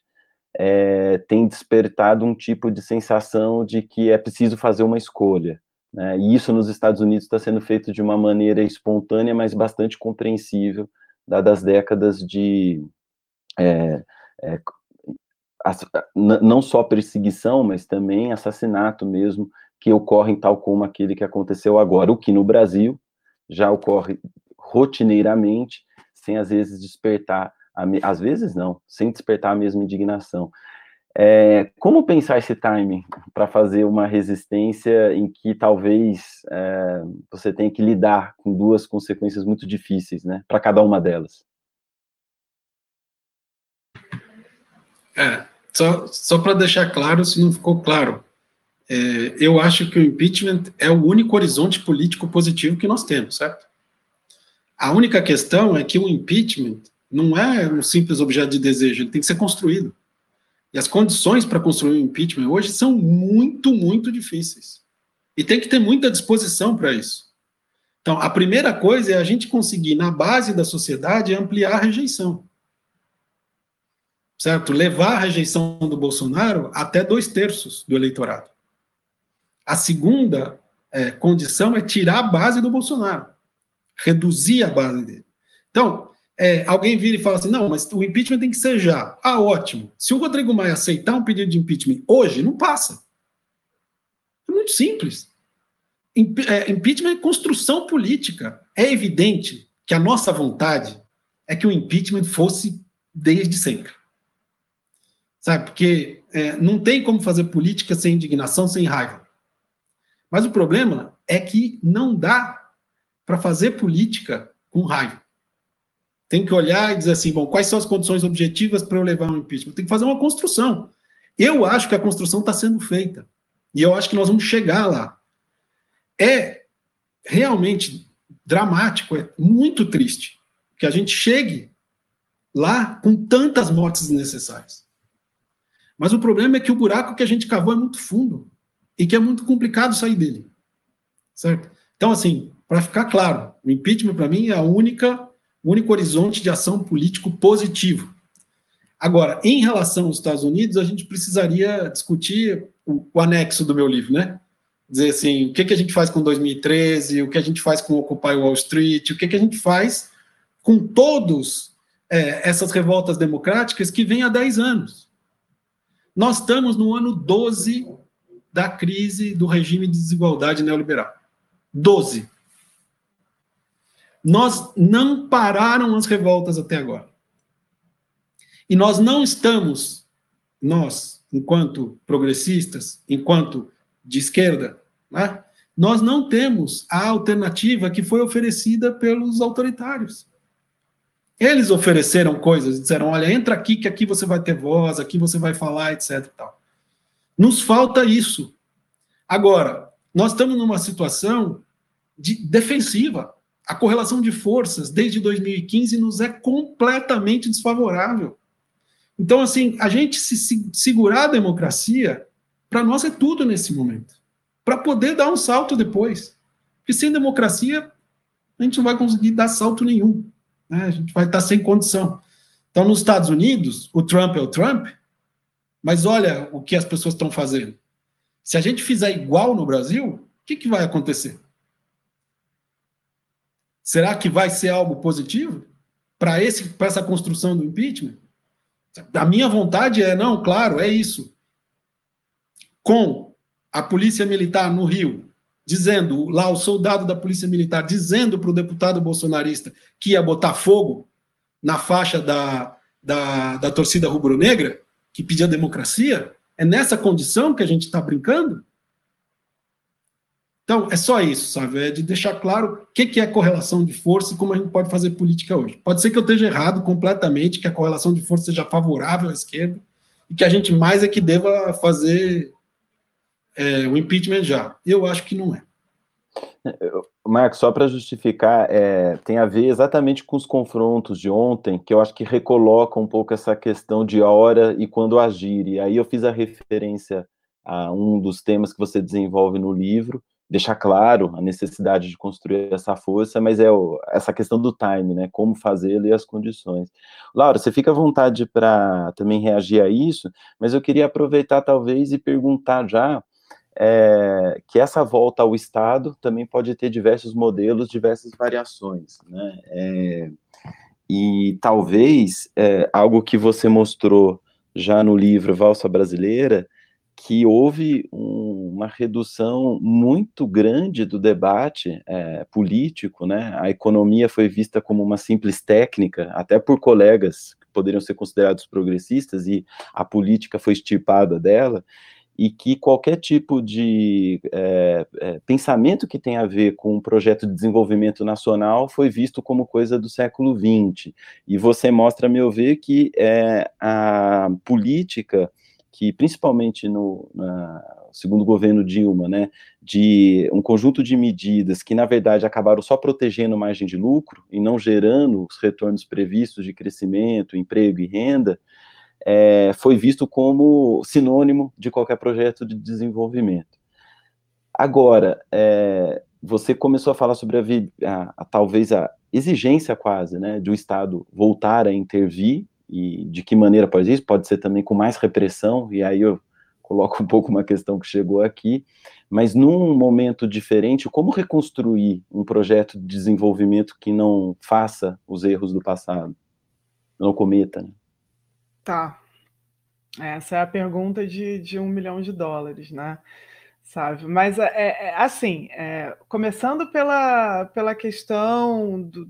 é, tem despertado um tipo de sensação de que é preciso fazer uma escolha. Né? E isso nos Estados Unidos está sendo feito de uma maneira espontânea, mas bastante compreensível, dadas as décadas de é, é, não só perseguição, mas também assassinato mesmo, que ocorrem tal como aquele que aconteceu agora, o que no Brasil já ocorre rotineiramente, sem às vezes despertar, às vezes não, sem despertar a mesma indignação. É, como pensar esse timing para fazer uma resistência em que talvez é, você tenha que lidar com duas consequências muito difíceis, né, para cada uma delas? É, só, só para deixar claro, se não ficou claro, é, eu acho que o impeachment é o único horizonte político positivo que nós temos, certo? A única questão é que o impeachment não é um simples objeto de desejo, ele tem que ser construído. E as condições para construir o impeachment hoje são muito, muito difíceis. E tem que ter muita disposição para isso. Então, a primeira coisa é a gente conseguir, na base da sociedade, ampliar a rejeição. Certo? Levar a rejeição do Bolsonaro até dois terços do eleitorado. A segunda é, condição é tirar a base do Bolsonaro, reduzir a base dele. Então, é, alguém vira e fala assim: não, mas o impeachment tem que ser já. Ah, ótimo. Se o Rodrigo Maia aceitar um pedido de impeachment hoje, não passa. É muito simples. É, impeachment é construção política. É evidente que a nossa vontade é que o impeachment fosse desde sempre. Sabe? Porque é, não tem como fazer política sem indignação, sem raiva. Mas o problema é que não dá para fazer política com raiva tem que olhar e dizer assim, bom, quais são as condições objetivas para eu levar um impeachment? Tem que fazer uma construção. Eu acho que a construção está sendo feita. E eu acho que nós vamos chegar lá. É realmente dramático, é muito triste que a gente chegue lá com tantas mortes desnecessárias. Mas o problema é que o buraco que a gente cavou é muito fundo e que é muito complicado sair dele. Certo? Então, assim, para ficar claro, o impeachment para mim é a única único horizonte de ação político positivo. Agora, em relação aos Estados Unidos, a gente precisaria discutir o, o anexo do meu livro, né? Dizer assim, o que, que a gente faz com 2013, o que a gente faz com Occupy Wall Street, o que, que a gente faz com todos é, essas revoltas democráticas que vêm há 10 anos. Nós estamos no ano 12 da crise do regime de desigualdade neoliberal. 12 nós não pararam as revoltas até agora. E nós não estamos, nós, enquanto progressistas, enquanto de esquerda, né, nós não temos a alternativa que foi oferecida pelos autoritários. Eles ofereceram coisas, disseram: olha, entra aqui que aqui você vai ter voz, aqui você vai falar, etc. Tal. Nos falta isso. Agora, nós estamos numa situação de defensiva a correlação de forças desde 2015 nos é completamente desfavorável. Então, assim, a gente se, se segurar a democracia, para nós é tudo nesse momento. Para poder dar um salto depois. Porque sem democracia, a gente não vai conseguir dar salto nenhum. Né? A gente vai estar sem condição. Então, nos Estados Unidos, o Trump é o Trump, mas olha o que as pessoas estão fazendo. Se a gente fizer igual no Brasil, o que, que vai acontecer? Será que vai ser algo positivo para essa construção do impeachment? A minha vontade é, não, claro, é isso. Com a polícia militar no Rio, dizendo, lá o soldado da polícia militar, dizendo para o deputado bolsonarista que ia botar fogo na faixa da, da, da torcida rubro-negra, que pedia democracia, é nessa condição que a gente está brincando? Então, é só isso, sabe? É de deixar claro o que, é correlação de força e como a gente pode fazer política hoje. Pode ser que eu esteja errado completamente, que a correlação de força seja favorável à esquerda e que a gente mais é que deva fazer é, o impeachment já. Eu acho que não é. Marcos, só para justificar, é, tem a ver exatamente com os confrontos de ontem, que eu acho que recoloca um pouco essa questão de hora e quando agir. E aí eu fiz a referência a um dos temas que você desenvolve no livro, deixar claro a necessidade de construir essa força, mas é o, essa questão do time, né? Como fazê-lo e as condições. Laura, você fica à vontade para também reagir a isso, mas eu queria aproveitar talvez e perguntar já é, que essa volta ao Estado também pode ter diversos modelos, diversas variações, né? É, e talvez é, algo que você mostrou já no livro Valsa Brasileira, que houve um, uma redução muito grande do debate é, político, né? A economia foi vista como uma simples técnica, até por colegas que poderiam ser considerados progressistas, e a política foi extirpada dela, e que qualquer tipo de é, é, pensamento que tenha a ver com um projeto de desenvolvimento nacional foi visto como coisa do século XX. E você mostra, a meu ver, que é, a política que principalmente no na, segundo governo Dilma, né, de um conjunto de medidas que na verdade acabaram só protegendo margem de lucro e não gerando os retornos previstos de crescimento, emprego e renda, é, foi visto como sinônimo de qualquer projeto de desenvolvimento. Agora, é, você começou a falar sobre a, a, a, talvez a exigência quase, né, de o Estado voltar a intervir e de que maneira pode isso? Pode ser também com mais repressão, e aí eu coloco um pouco uma questão que chegou aqui, mas num momento diferente, como reconstruir um projeto de desenvolvimento que não faça os erros do passado, não cometa, né? Tá. Essa é a pergunta de, de um milhão de dólares, né? Sabe? Mas, é, é, é assim, é, começando pela, pela questão do,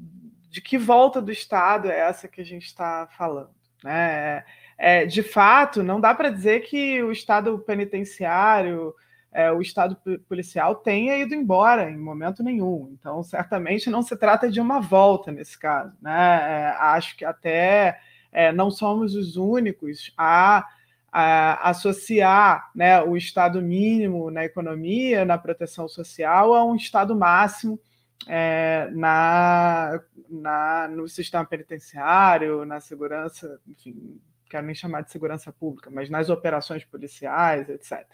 de que volta do Estado é essa que a gente está falando. Né? É, de fato, não dá para dizer que o Estado penitenciário, é, o Estado policial tenha ido embora em momento nenhum. Então, certamente não se trata de uma volta nesse caso. Né? É, acho que até é, não somos os únicos a, a associar né, o Estado mínimo na economia, na proteção social, a um Estado máximo é, na, na, no sistema penitenciário, na segurança, enfim, quero nem chamar de segurança pública, mas nas operações policiais, etc.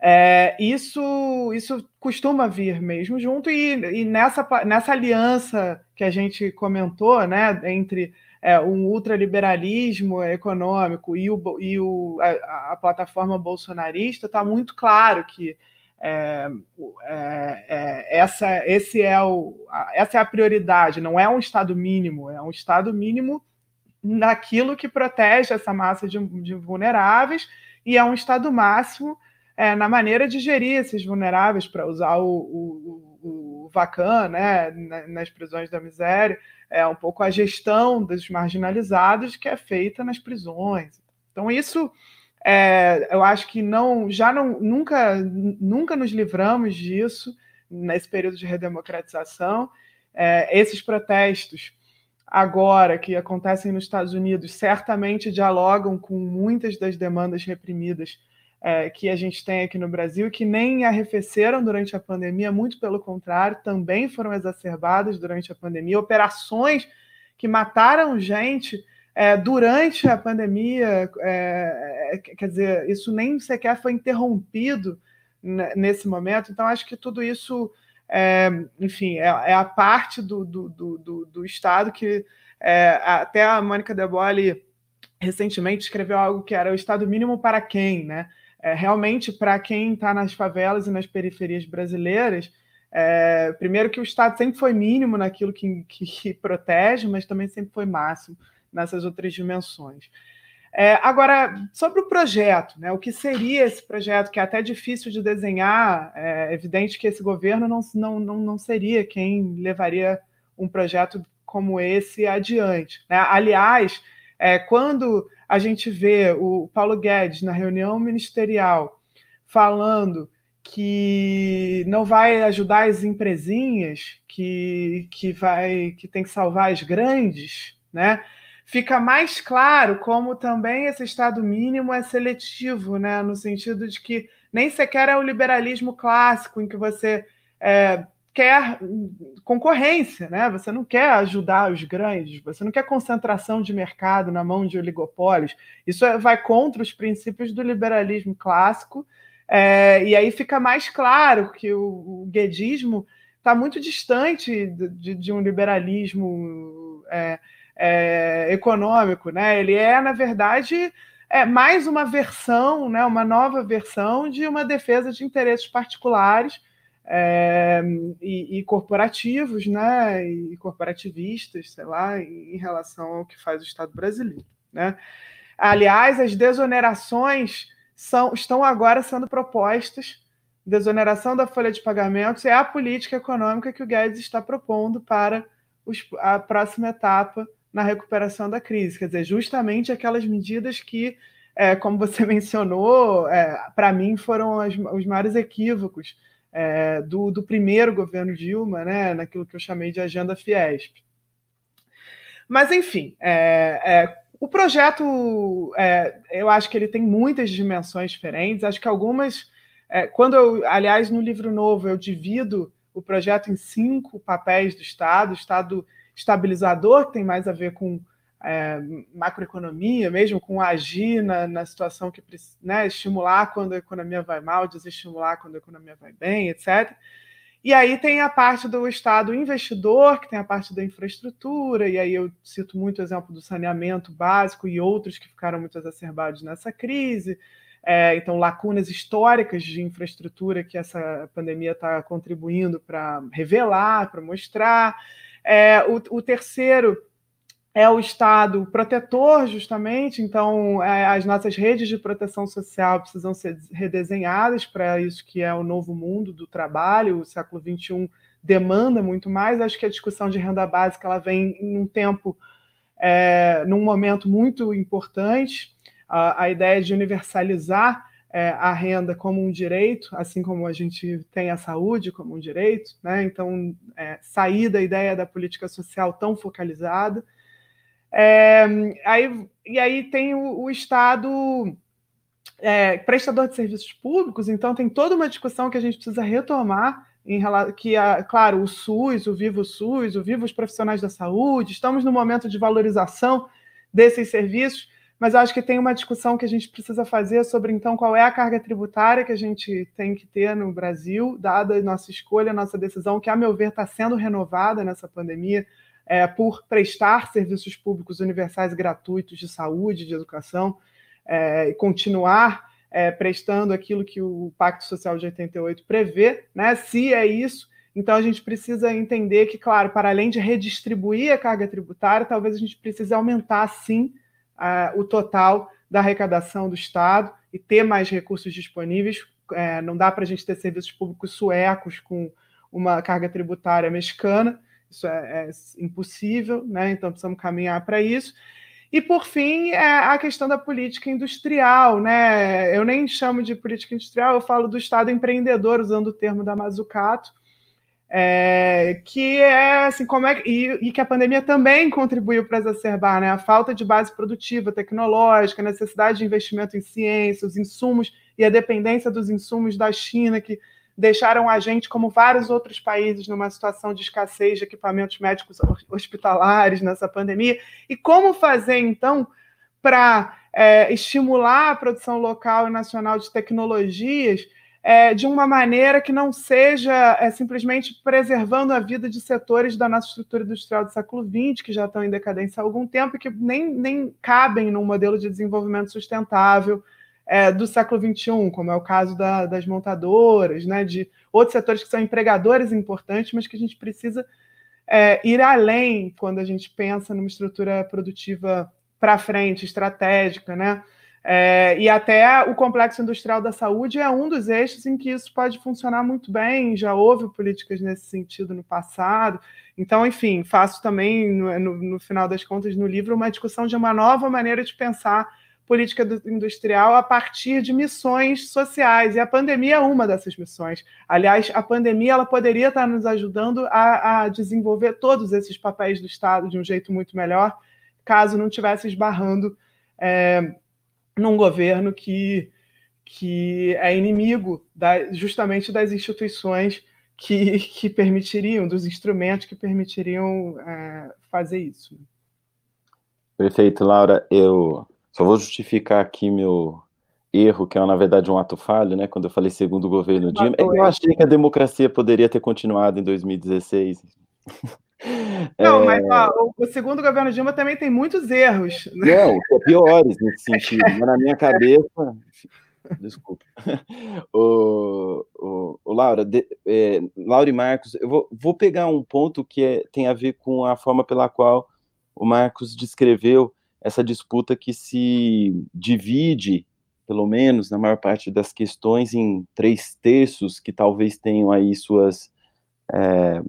É, isso, isso costuma vir mesmo junto, e, e, nessa, nessa aliança que a gente comentou, né, entre é, um ultraliberalismo econômico e, o, e o, a, a plataforma bolsonarista, está muito claro que é, é, é, essa, esse é o, essa é a prioridade, não é um Estado mínimo, é um Estado mínimo naquilo que protege essa massa de, de vulneráveis e é um Estado máximo é, na maneira de gerir esses vulneráveis, para usar o, o, o, o Vacan né, nas prisões da miséria, é um pouco a gestão dos marginalizados que é feita nas prisões. Então, isso é, eu acho que não, já não, nunca, nunca nos livramos disso nesse período de redemocratização. É, esses protestos agora que acontecem nos Estados Unidos certamente dialogam com muitas das demandas reprimidas é, que a gente tem aqui no Brasil, que nem arrefeceram durante a pandemia, muito pelo contrário, também foram exacerbadas durante a pandemia. Operações que mataram gente é, durante a pandemia, é, é, quer dizer, isso nem sequer foi interrompido nesse momento, então acho que tudo isso, é, enfim, é, é, a parte do, do, do, do Estado que é, até a Mônica De Bolle recentemente escreveu algo que era o Estado mínimo para quem, né? Realmente, para quem está nas favelas e nas periferias brasileiras, é, primeiro que o Estado sempre foi mínimo naquilo que, que, que, protege, mas também sempre foi máximo nessas outras dimensões. É, agora, sobre o projeto, né, o que seria esse projeto, que é até difícil de desenhar, é evidente que esse governo não, não, não, não seria quem levaria um projeto como esse adiante. Né? Aliás, é, quando a gente vê o Paulo Guedes na reunião ministerial falando que não vai ajudar as empresinhas, que, que vai que tem que salvar as grandes, né? fica mais claro como também esse Estado mínimo é seletivo, né? no sentido de que nem sequer é o liberalismo clássico, em que você é, quer concorrência, né? você não quer ajudar os grandes, você não quer concentração de mercado na mão de oligopólios. Isso é, vai contra os princípios do liberalismo clássico, é, e aí fica mais claro que o, o guedismo está muito distante de, de, um liberalismo. É, é, econômico, né? Ele é, na verdade, é mais uma versão, né? uma nova versão de uma defesa de interesses particulares é, e, e, corporativos, né? E corporativistas, sei lá, em, relação ao que faz o Estado brasileiro, né? Aliás, as desonerações são, estão agora sendo propostas. Desoneração da folha de pagamentos é a política econômica que o Guedes está propondo para os, a próxima etapa na recuperação da crise. Quer dizer, justamente aquelas medidas que, é, como você mencionou, é, para mim foram as, os maiores equívocos é, do, do, primeiro governo Dilma, né, naquilo que eu chamei de agenda Fiesp. Mas, enfim, é, é, o projeto, é, eu acho que ele tem muitas dimensões diferentes. Acho que algumas, é, quando eu, aliás, no livro novo, eu divido o projeto em cinco papéis do Estado: Estado estabilizador, que tem mais a ver com é, macroeconomia, mesmo com agir na, na situação que né, estimular quando a economia vai mal, desestimular quando a economia vai bem, etc. E aí tem a parte do Estado investidor, que tem a parte da infraestrutura, e aí eu cito muito o exemplo do saneamento básico e outros que ficaram muito exacerbados nessa crise. É, então, lacunas históricas de infraestrutura que essa pandemia está contribuindo para revelar, para mostrar. É, o, o terceiro é o Estado protetor, justamente, então é, as nossas redes de proteção social precisam ser redesenhadas para isso que é o novo mundo do trabalho, o século XXI demanda muito mais. Acho que a discussão de renda básica ela vem em um tempo, é, num momento muito importante. A, a ideia de universalizar é, a renda como um direito, assim como a gente tem a saúde como um direito, né? então é, sair da ideia da política social tão focalizada é, aí, e aí tem o, o Estado é, prestador de serviços públicos, então tem toda uma discussão que a gente precisa retomar em que, a, claro, o SUS, o Vivo SUS, o Vivo os profissionais da saúde, estamos no momento de valorização desses serviços, mas acho que tem uma discussão que a gente precisa fazer sobre, então, qual é a carga tributária que a gente tem que ter no Brasil, dada a nossa escolha, a nossa decisão, que, a meu ver, está sendo renovada nessa pandemia, é, por prestar serviços públicos universais gratuitos de saúde, de educação, é, e continuar é, prestando aquilo que o Pacto Social de 88 prevê, né? Se é isso, então a gente precisa entender que, claro, para além de redistribuir a carga tributária, talvez a gente precise aumentar, sim, o total da arrecadação do Estado e ter mais recursos disponíveis. É, não dá para a gente ter serviços públicos suecos com uma carga tributária mexicana, isso é, é impossível, né? então precisamos caminhar para isso. E, por fim, é a questão da política industrial. Né? Eu nem chamo de política industrial, eu falo do Estado empreendedor, usando o termo da Mazzucato, é, que é assim, como é e, e, que a pandemia também contribuiu para exacerbar né? a falta de base produtiva, tecnológica, a necessidade de investimento em ciência, os insumos e a dependência dos insumos da China, que deixaram a gente, como vários outros países, numa situação de escassez de equipamentos médicos hospitalares nessa pandemia. E como fazer, então, para é, estimular a produção local e nacional de tecnologias é, de uma maneira que não seja é, simplesmente preservando a vida de setores da nossa estrutura industrial do século XX, que já estão em decadência há algum tempo e que nem, nem cabem num modelo de desenvolvimento sustentável é, do século XXI, como é o caso da, das montadoras, né, de outros setores que são empregadores importantes, mas que a gente precisa é, ir além quando a gente pensa numa estrutura produtiva para frente, estratégica, né? É, e até o complexo industrial da saúde é um dos eixos em que isso pode funcionar muito bem. Já houve políticas nesse sentido no passado. Então, enfim, faço também, no, no, no final das contas, no livro, uma discussão de uma nova maneira de pensar política industrial a partir de missões sociais, e a pandemia é uma dessas missões. Aliás, a pandemia ela poderia estar nos ajudando a, a desenvolver todos esses papéis do Estado de um jeito muito melhor, caso não estivesse esbarrando é, num governo que, que é inimigo da, justamente das instituições que, que permitiriam, dos instrumentos que permitiriam é, fazer isso. Perfeito, Laura. Eu só vou justificar aqui meu erro, que é na verdade um ato falho, né? Quando eu falei segundo o governo Dilma, é eu achei que a democracia poderia ter continuado em 2016. Não, é... mas ó, o segundo governo Dilma também tem muitos erros. Não, piores nesse sentido. mas na minha cabeça. Desculpa. O, o, o Laura, de, é, Laura e Marcos, eu vou, vou pegar um ponto que é, tem a ver com a forma pela qual o Marcos descreveu essa disputa que se divide, pelo menos na maior parte das questões, em três terços que talvez tenham aí suas é,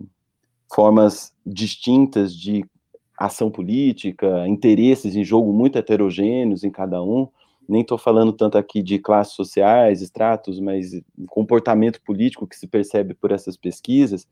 formas distintas de ação política, interesses em jogo muito heterogêneos em cada um. Nem estou falando tanto aqui de classes sociais, estratos, mas comportamento político que se percebe por essas pesquisas.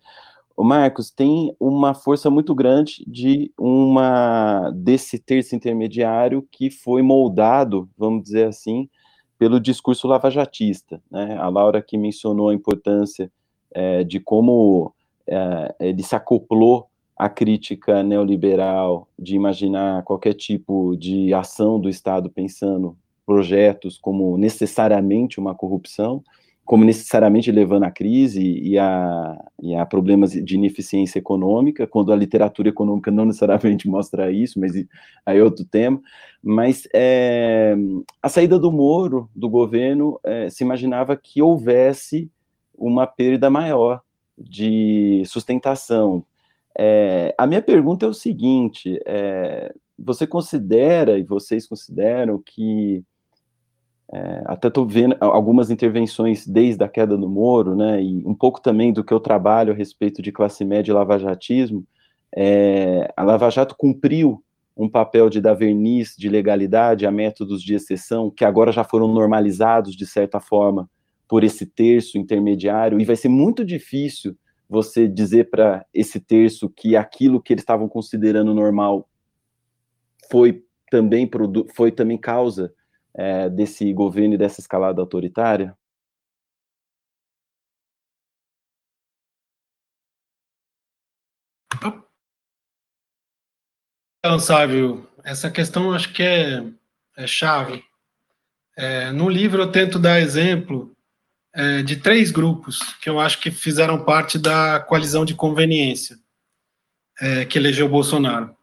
O Marcos tem uma força muito grande de uma desse terço intermediário que foi moldado, vamos dizer assim, pelo discurso lavajatista. Né? A Laura que mencionou a importância é, de como é, ele se acoplou à crítica neoliberal de imaginar qualquer tipo de ação do Estado pensando projetos como necessariamente uma corrupção, como necessariamente levando à crise e a, e a problemas de ineficiência econômica, quando a literatura econômica não necessariamente mostra isso, mas aí é outro tema. Mas é, a saída do Moro, do governo, é, se imaginava que houvesse uma perda maior de sustentação. É, a minha pergunta é o seguinte: é, você considera e vocês consideram que é, até estou vendo algumas intervenções desde a queda do Moro, né, e um pouco também do que eu trabalho a respeito de classe média e lavajatismo. É, a Lava Jato cumpriu um papel de dar verniz de legalidade a métodos de exceção que agora já foram normalizados de certa forma por esse terço intermediário, e vai ser muito difícil você dizer para esse terço que aquilo que eles estavam considerando normal foi também, foi também causa é, desse governo e dessa escalada autoritária? Então, Sávio, essa questão acho que é, é chave. É, no livro eu tento dar exemplo é, de três grupos que eu acho que fizeram parte da coalizão de conveniência é, que elegeu Bolsonaro.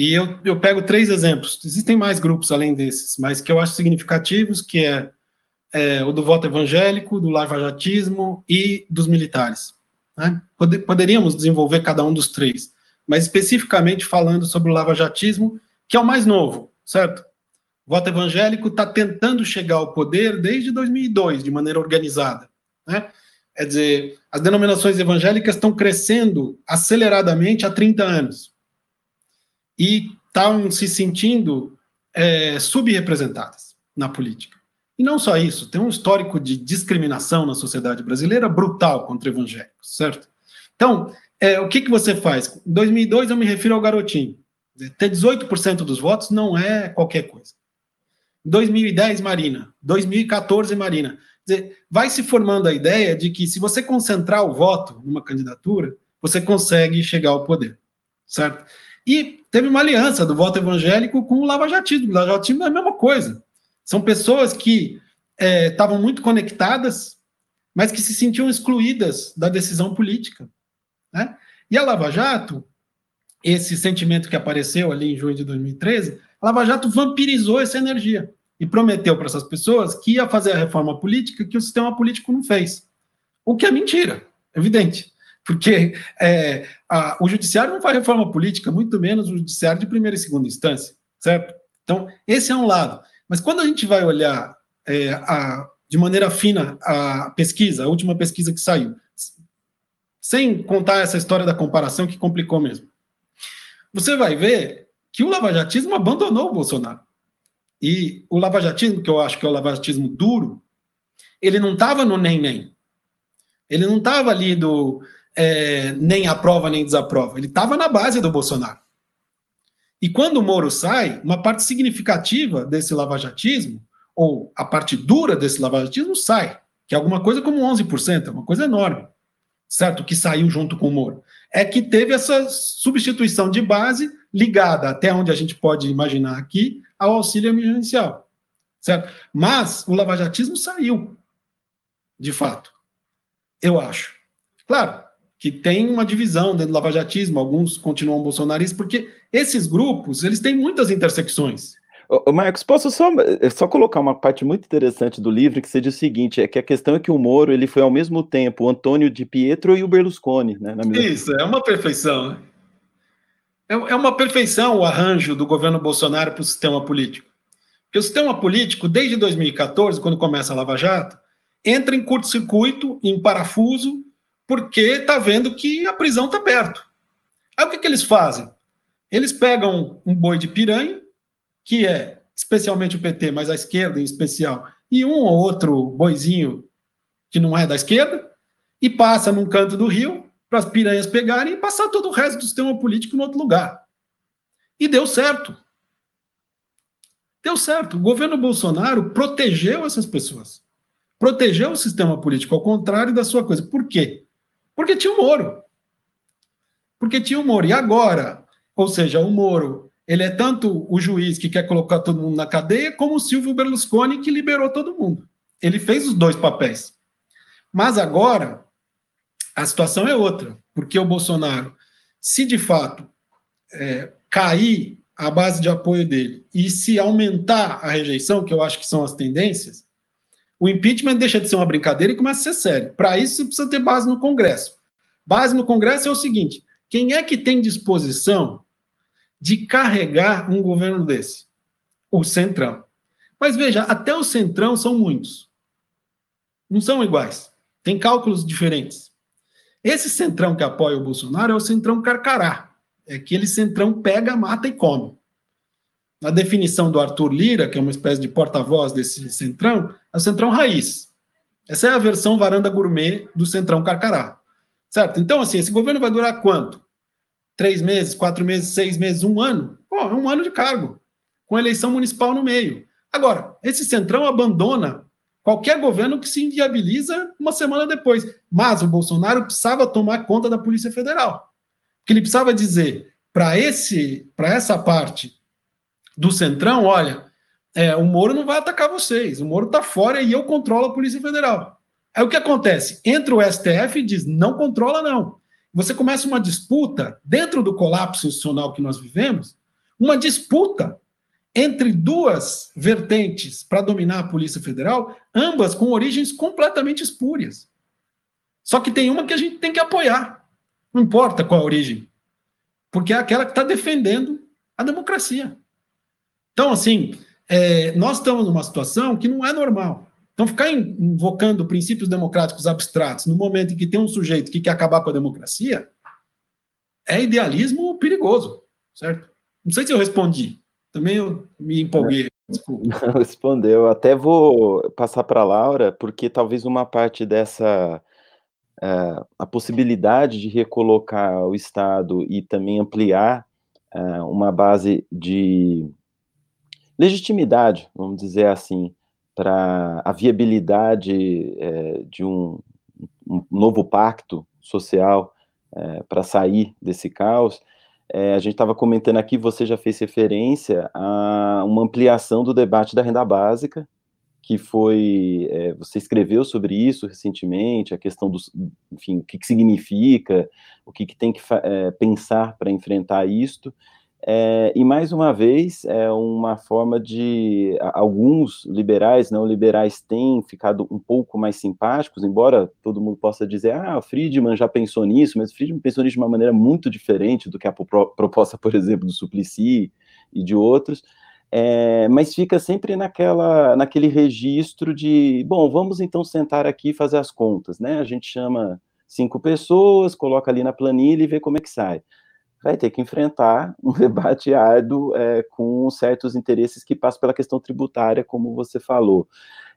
E eu, eu pego três exemplos. Existem mais grupos além desses, mas que eu acho significativos, que é, é o do voto evangélico, do lavajatismo e dos militares. Né? Poderíamos desenvolver cada um dos três, mas especificamente falando sobre o lavajatismo, que é o mais novo, certo? O voto evangélico está tentando chegar ao poder desde 2002, de maneira organizada. Né? Quer dizer, as denominações evangélicas estão crescendo aceleradamente há 30 anos e estão se sentindo é, subrepresentadas na política. E não só isso, tem um histórico de discriminação na sociedade brasileira brutal contra evangélicos, certo? Então, é, o que, que você faz? Em 2002, eu me refiro ao garotinho. Ter 18% dos votos não é qualquer coisa. 2010, Marina. 2014, Marina. Dizer, vai se formando a ideia de que se você concentrar o voto numa candidatura, você consegue chegar ao poder, certo? E teve uma aliança do voto evangélico com o lavajatismo. O lavajatismo é a mesma coisa. São pessoas que é, estavam é, muito conectadas, mas que se sentiam excluídas da decisão política. Né? E a Lava Jato, esse sentimento que apareceu ali em junho de 2013, a Lava Jato vampirizou essa energia e prometeu para essas pessoas que ia fazer a reforma política que o sistema político não fez. O que é mentira, evidente. Porque é, a, o judiciário não faz reforma política, muito menos o judiciário de primeira e segunda instância, certo? Então, esse é um lado. Mas quando a gente vai olhar é, a, de maneira fina a pesquisa, a última pesquisa que saiu, sem contar essa história da comparação que complicou mesmo, você vai ver que o lavajatismo abandonou o Bolsonaro. E o lavajatismo, que eu acho que é o lavajatismo duro, ele não estava no nem-nem. Ele não estava ali do é, nem aprova nem desaprova. Ele estava na base do Bolsonaro. E quando o Moro sai, uma parte significativa desse lavajatismo, ou a parte dura desse lavajatismo, sai, que é alguma coisa como 11%, é uma coisa enorme, certo? Que saiu junto com o Moro. É que teve essa substituição de base ligada, até onde a gente pode imaginar aqui, ao auxílio emergencial, certo? Mas o lavajatismo saiu, de fato, eu acho. Claro, que tem uma divisão dentro do lavajatismo, alguns continuam bolsonaristas, porque esses grupos, eles têm muitas intersecções. Ô, Marcos, posso só, eh, só colocar uma parte muito interessante do livro, que seja o seguinte, é que a questão é que o Moro, ele foi ao mesmo tempo o Antônio de Pietro e o Berlusconi, né? Isso, é uma perfeição, né? É, é uma perfeição o arranjo do governo Bolsonaro para o sistema político. Porque o sistema político, desde 2014, quando começa a Lava Jato, entra em curto-circuito, em parafuso, porque está vendo que a prisão está perto. Aí o que, que eles fazem? Eles pegam um boi de piranha, que é especialmente o PT, mas a esquerda em especial, e um ou outro boizinho que não é da esquerda, e passa num canto do rio para as piranhas pegarem e passar todo o resto do sistema político em outro lugar. E deu certo. Deu certo. O governo Bolsonaro protegeu essas pessoas. Protegeu o sistema político, ao contrário da sua coisa. Por quê? Porque tinha o Moro. Porque tinha o Moro. E agora, ou seja, o Moro, ele é tanto o juiz que quer colocar todo mundo na cadeia, como o Silvio Berlusconi que liberou todo mundo. Ele fez os dois papéis. Mas agora, a situação é outra, porque o Bolsonaro, se de fato é, cair a base de apoio dele e se aumentar a rejeição, que eu acho que são as tendências, o impeachment deixa de ser uma brincadeira e começa a ser sério. Para isso, você precisa ter base no Congresso. Base no Congresso é o seguinte: quem é que tem disposição de carregar um governo desse? O Centrão. Mas veja, até o Centrão são muitos. Não são iguais. Tem cálculos diferentes. Esse centrão que apoia o Bolsonaro é o centrão carcará. É aquele centrão pega, mata e come. Na definição do Arthur Lira, que é uma espécie de porta-voz desse centrão, é o centrão raiz. Essa é a versão varanda gourmet do centrão carcará. Certo? Então, assim, esse governo vai durar quanto? Três meses, quatro meses, seis meses, um ano? Pô, é um ano de cargo, com eleição municipal no meio. Agora, esse centrão abandona qualquer governo que se inviabiliza uma semana depois. Mas o Bolsonaro precisava tomar conta da Polícia Federal. Que ele precisava dizer para esse para essa parte do Centrão, olha, é, o Moro não vai atacar vocês, o Moro está fora e eu controlo a Polícia Federal. Aí o que acontece? Entra o STF e diz, não controla não. Você começa uma disputa, dentro do colapso institucional que nós vivemos, uma disputa entre duas vertentes para dominar a Polícia Federal, ambas com origens completamente espúrias. Só que tem uma que a gente tem que apoiar, não importa qual a origem, porque é aquela que está defendendo a democracia. Então, assim, é, nós estamos numa situação que não é normal. Então, ficar invocando princípios democráticos abstratos no momento em que tem um sujeito que quer acabar com a democracia é idealismo perigoso, certo? Não sei se eu respondi. Também eu me empolguei. Não respondeu. Até vou passar para a Laura, porque talvez uma parte dessa uh, a possibilidade de recolocar o Estado e também ampliar uh, uma base de legitimidade, vamos dizer assim, para a viabilidade uh, de um, um, novo pacto social para sair desse caos, é, a gente estava comentando aqui, você já fez referência a uma ampliação do debate da renda básica, que foi, é, você escreveu sobre isso recentemente, a questão do, enfim, o que, que significa, o que, que tem que é, pensar para enfrentar isto, é, e mais uma vez, é uma forma de. Alguns liberais, não liberais, têm ficado um pouco mais simpáticos, embora todo mundo possa dizer, ah, o Friedman já pensou nisso, mas o Friedman pensou nisso de uma maneira muito diferente do que a proposta, por exemplo, do Suplicy e de outros. É, mas fica sempre naquela, naquele registro de, bom, vamos então sentar aqui e fazer as contas, né? A gente chama cinco pessoas, coloca ali na planilha e vê como é que sai vai ter que enfrentar um debate árduo é, com certos interesses que passam pela questão tributária, como você falou.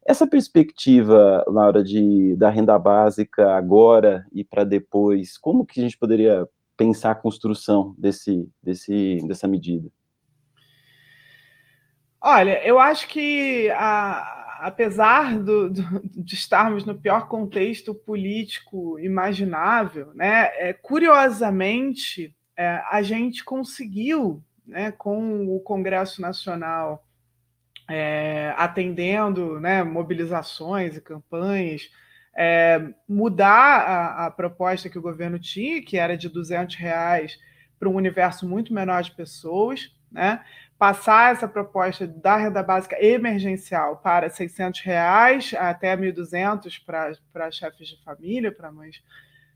Essa perspectiva, Laura, de, da renda básica agora e para depois, como que a gente poderia pensar a construção desse, desse, dessa medida? Olha, eu acho que a, apesar do, do, de estarmos no pior contexto político imaginável, né, é, curiosamente é, a gente conseguiu, né, com o Congresso Nacional é, atendendo né, mobilizações e campanhas, é, mudar a, a, proposta que o governo tinha, que era de 200 reais para um universo muito menor de pessoas, né? passar essa proposta da renda básica emergencial para 600 reais até 1.200 para chefes de família, para mães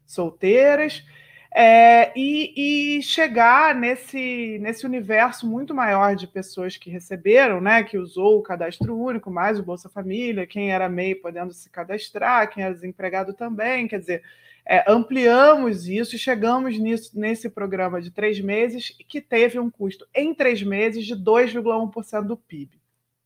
solteiras, é, e, e, chegar nesse, nesse universo muito maior de pessoas que receberam, né, que usou o cadastro único, mais o Bolsa Família, quem era MEI podendo se cadastrar, quem era desempregado também, quer dizer, é, ampliamos isso e chegamos nisso, nesse programa de três meses, que teve um custo em três meses de 2,1% do PIB,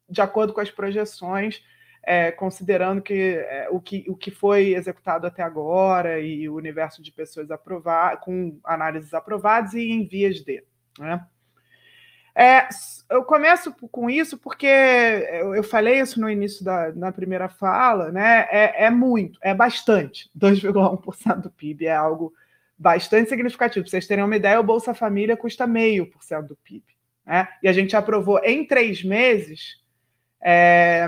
de acordo com as projeções é, considerando que, é, o que o que foi executado até agora e o universo de pessoas aprovadas, com análises aprovadas e em vias de. Né? É, eu começo com isso porque eu falei isso no início da na primeira fala, né? É, é muito, é bastante. 2,1% do PIB é algo bastante significativo. Para vocês terem uma ideia, o Bolsa Família custa meio por cento do PIB. Né? E a gente aprovou em três meses é,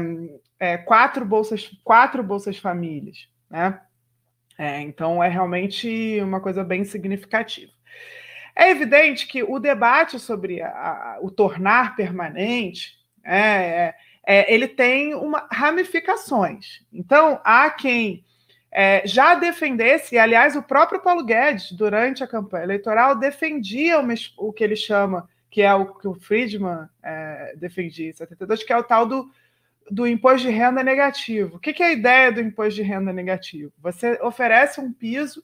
é, quatro bolsas, quatro bolsas famílias, né? É, então é realmente uma coisa bem significativa. É evidente que o debate sobre a, a, o tornar permanente é, é, é ele tem uma, ramificações. Então, há quem é, já defendesse, e aliás, o próprio Paulo Guedes, durante a campanha eleitoral, defendia o, o que ele chama, que é o que o Friedman é, defendia em 72, que é o tal do do imposto de renda negativo. O que, é a ideia do imposto de renda negativo? Você oferece um piso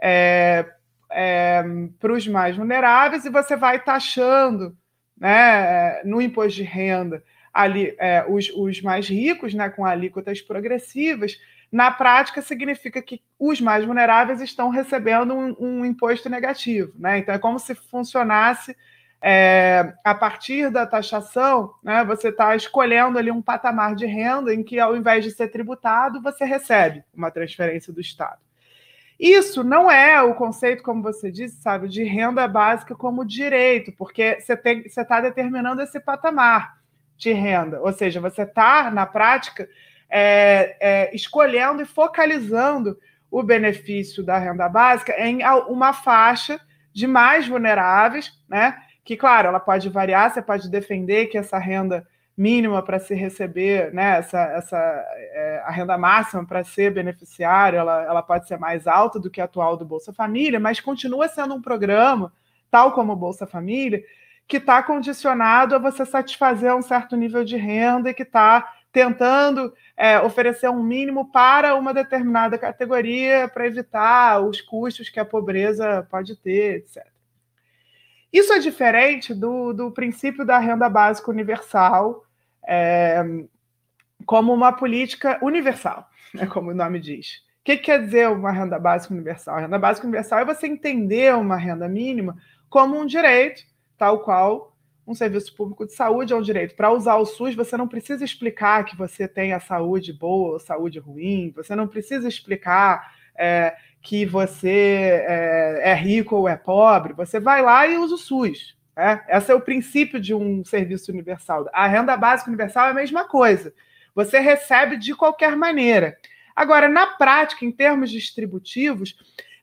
é, é, para os mais vulneráveis e você vai taxando né, no imposto de renda ali, é, os, os mais ricos, né, com alíquotas progressivas. Na prática, significa que os mais vulneráveis estão recebendo um, um imposto negativo. Né? Então, é como se funcionasse é, a partir da taxação, né, você está escolhendo ali um patamar de renda em que, ao invés de ser tributado, você recebe uma transferência do Estado. Isso não é o conceito, como você disse, sabe, de renda básica como direito, porque você está determinando esse patamar de renda, ou seja, você está, na prática, é, é, escolhendo e focalizando o benefício da renda básica em uma faixa de mais vulneráveis, né? Que, claro, ela pode variar, você pode defender que essa renda mínima para se receber, né, essa, essa, é, a renda máxima para ser beneficiário, ela, ela pode ser mais alta do que a atual do Bolsa Família, mas continua sendo um programa, tal como o Bolsa Família, que está condicionado a você satisfazer um certo nível de renda e que está tentando é, oferecer um mínimo para uma determinada categoria para evitar os custos que a pobreza pode ter, etc. Isso é diferente do, do princípio da renda básica universal é, como uma política universal, né, como o nome diz. O que quer dizer uma renda básica universal? A renda básica universal é você entender uma renda mínima como um direito, tal qual um serviço público de saúde é um direito. Para usar o SUS, você não precisa explicar que você tem a saúde boa ou saúde ruim, você não precisa explicar é, que você é, é, rico ou é pobre, você vai lá e usa o SUS. Né? Esse é o princípio de um serviço universal. A renda básica universal é a mesma coisa. Você recebe de qualquer maneira. Agora, na prática, em termos distributivos,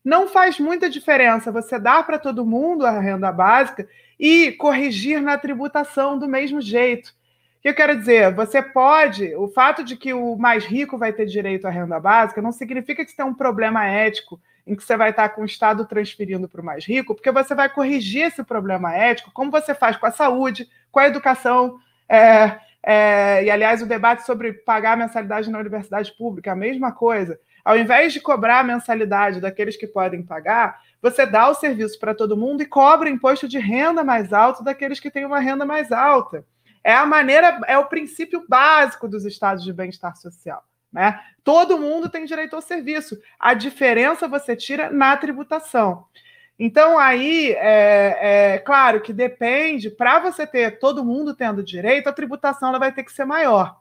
não faz muita diferença você dar para todo mundo a renda básica e corrigir na tributação do mesmo jeito. O que eu quero dizer? Você pode, o fato de que o mais rico vai ter direito à renda básica não significa que você tem um problema ético em que você vai estar com o Estado transferindo para o mais rico, porque você vai corrigir esse problema ético, como você faz com a saúde, com a educação. É, é, e, aliás, o debate sobre pagar mensalidade na universidade pública, a mesma coisa. Ao invés de cobrar a mensalidade daqueles que podem pagar, você dá o serviço para todo mundo e cobra o imposto de renda mais alto daqueles que têm uma renda mais alta. É a maneira, é o princípio básico dos estados de bem-estar social. Né? Todo mundo tem direito ao serviço. A diferença você tira na tributação. Então, aí, é, é claro que depende, para você ter todo mundo tendo direito, a tributação ela vai ter que ser maior.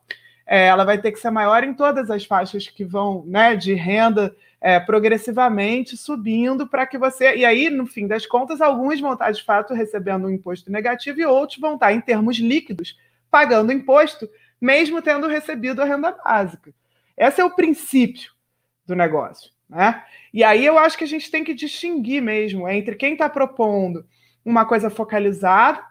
É, ela vai ter que ser maior em todas as faixas que vão né, de renda é, progressivamente subindo para que você. E aí, no fim das contas, alguns vão estar de fato recebendo um imposto negativo e outros vão estar, em termos líquidos, pagando imposto, mesmo tendo recebido a renda básica. Esse é o princípio do negócio. Né? E aí eu acho que a gente tem que distinguir mesmo entre quem está propondo uma coisa focalizada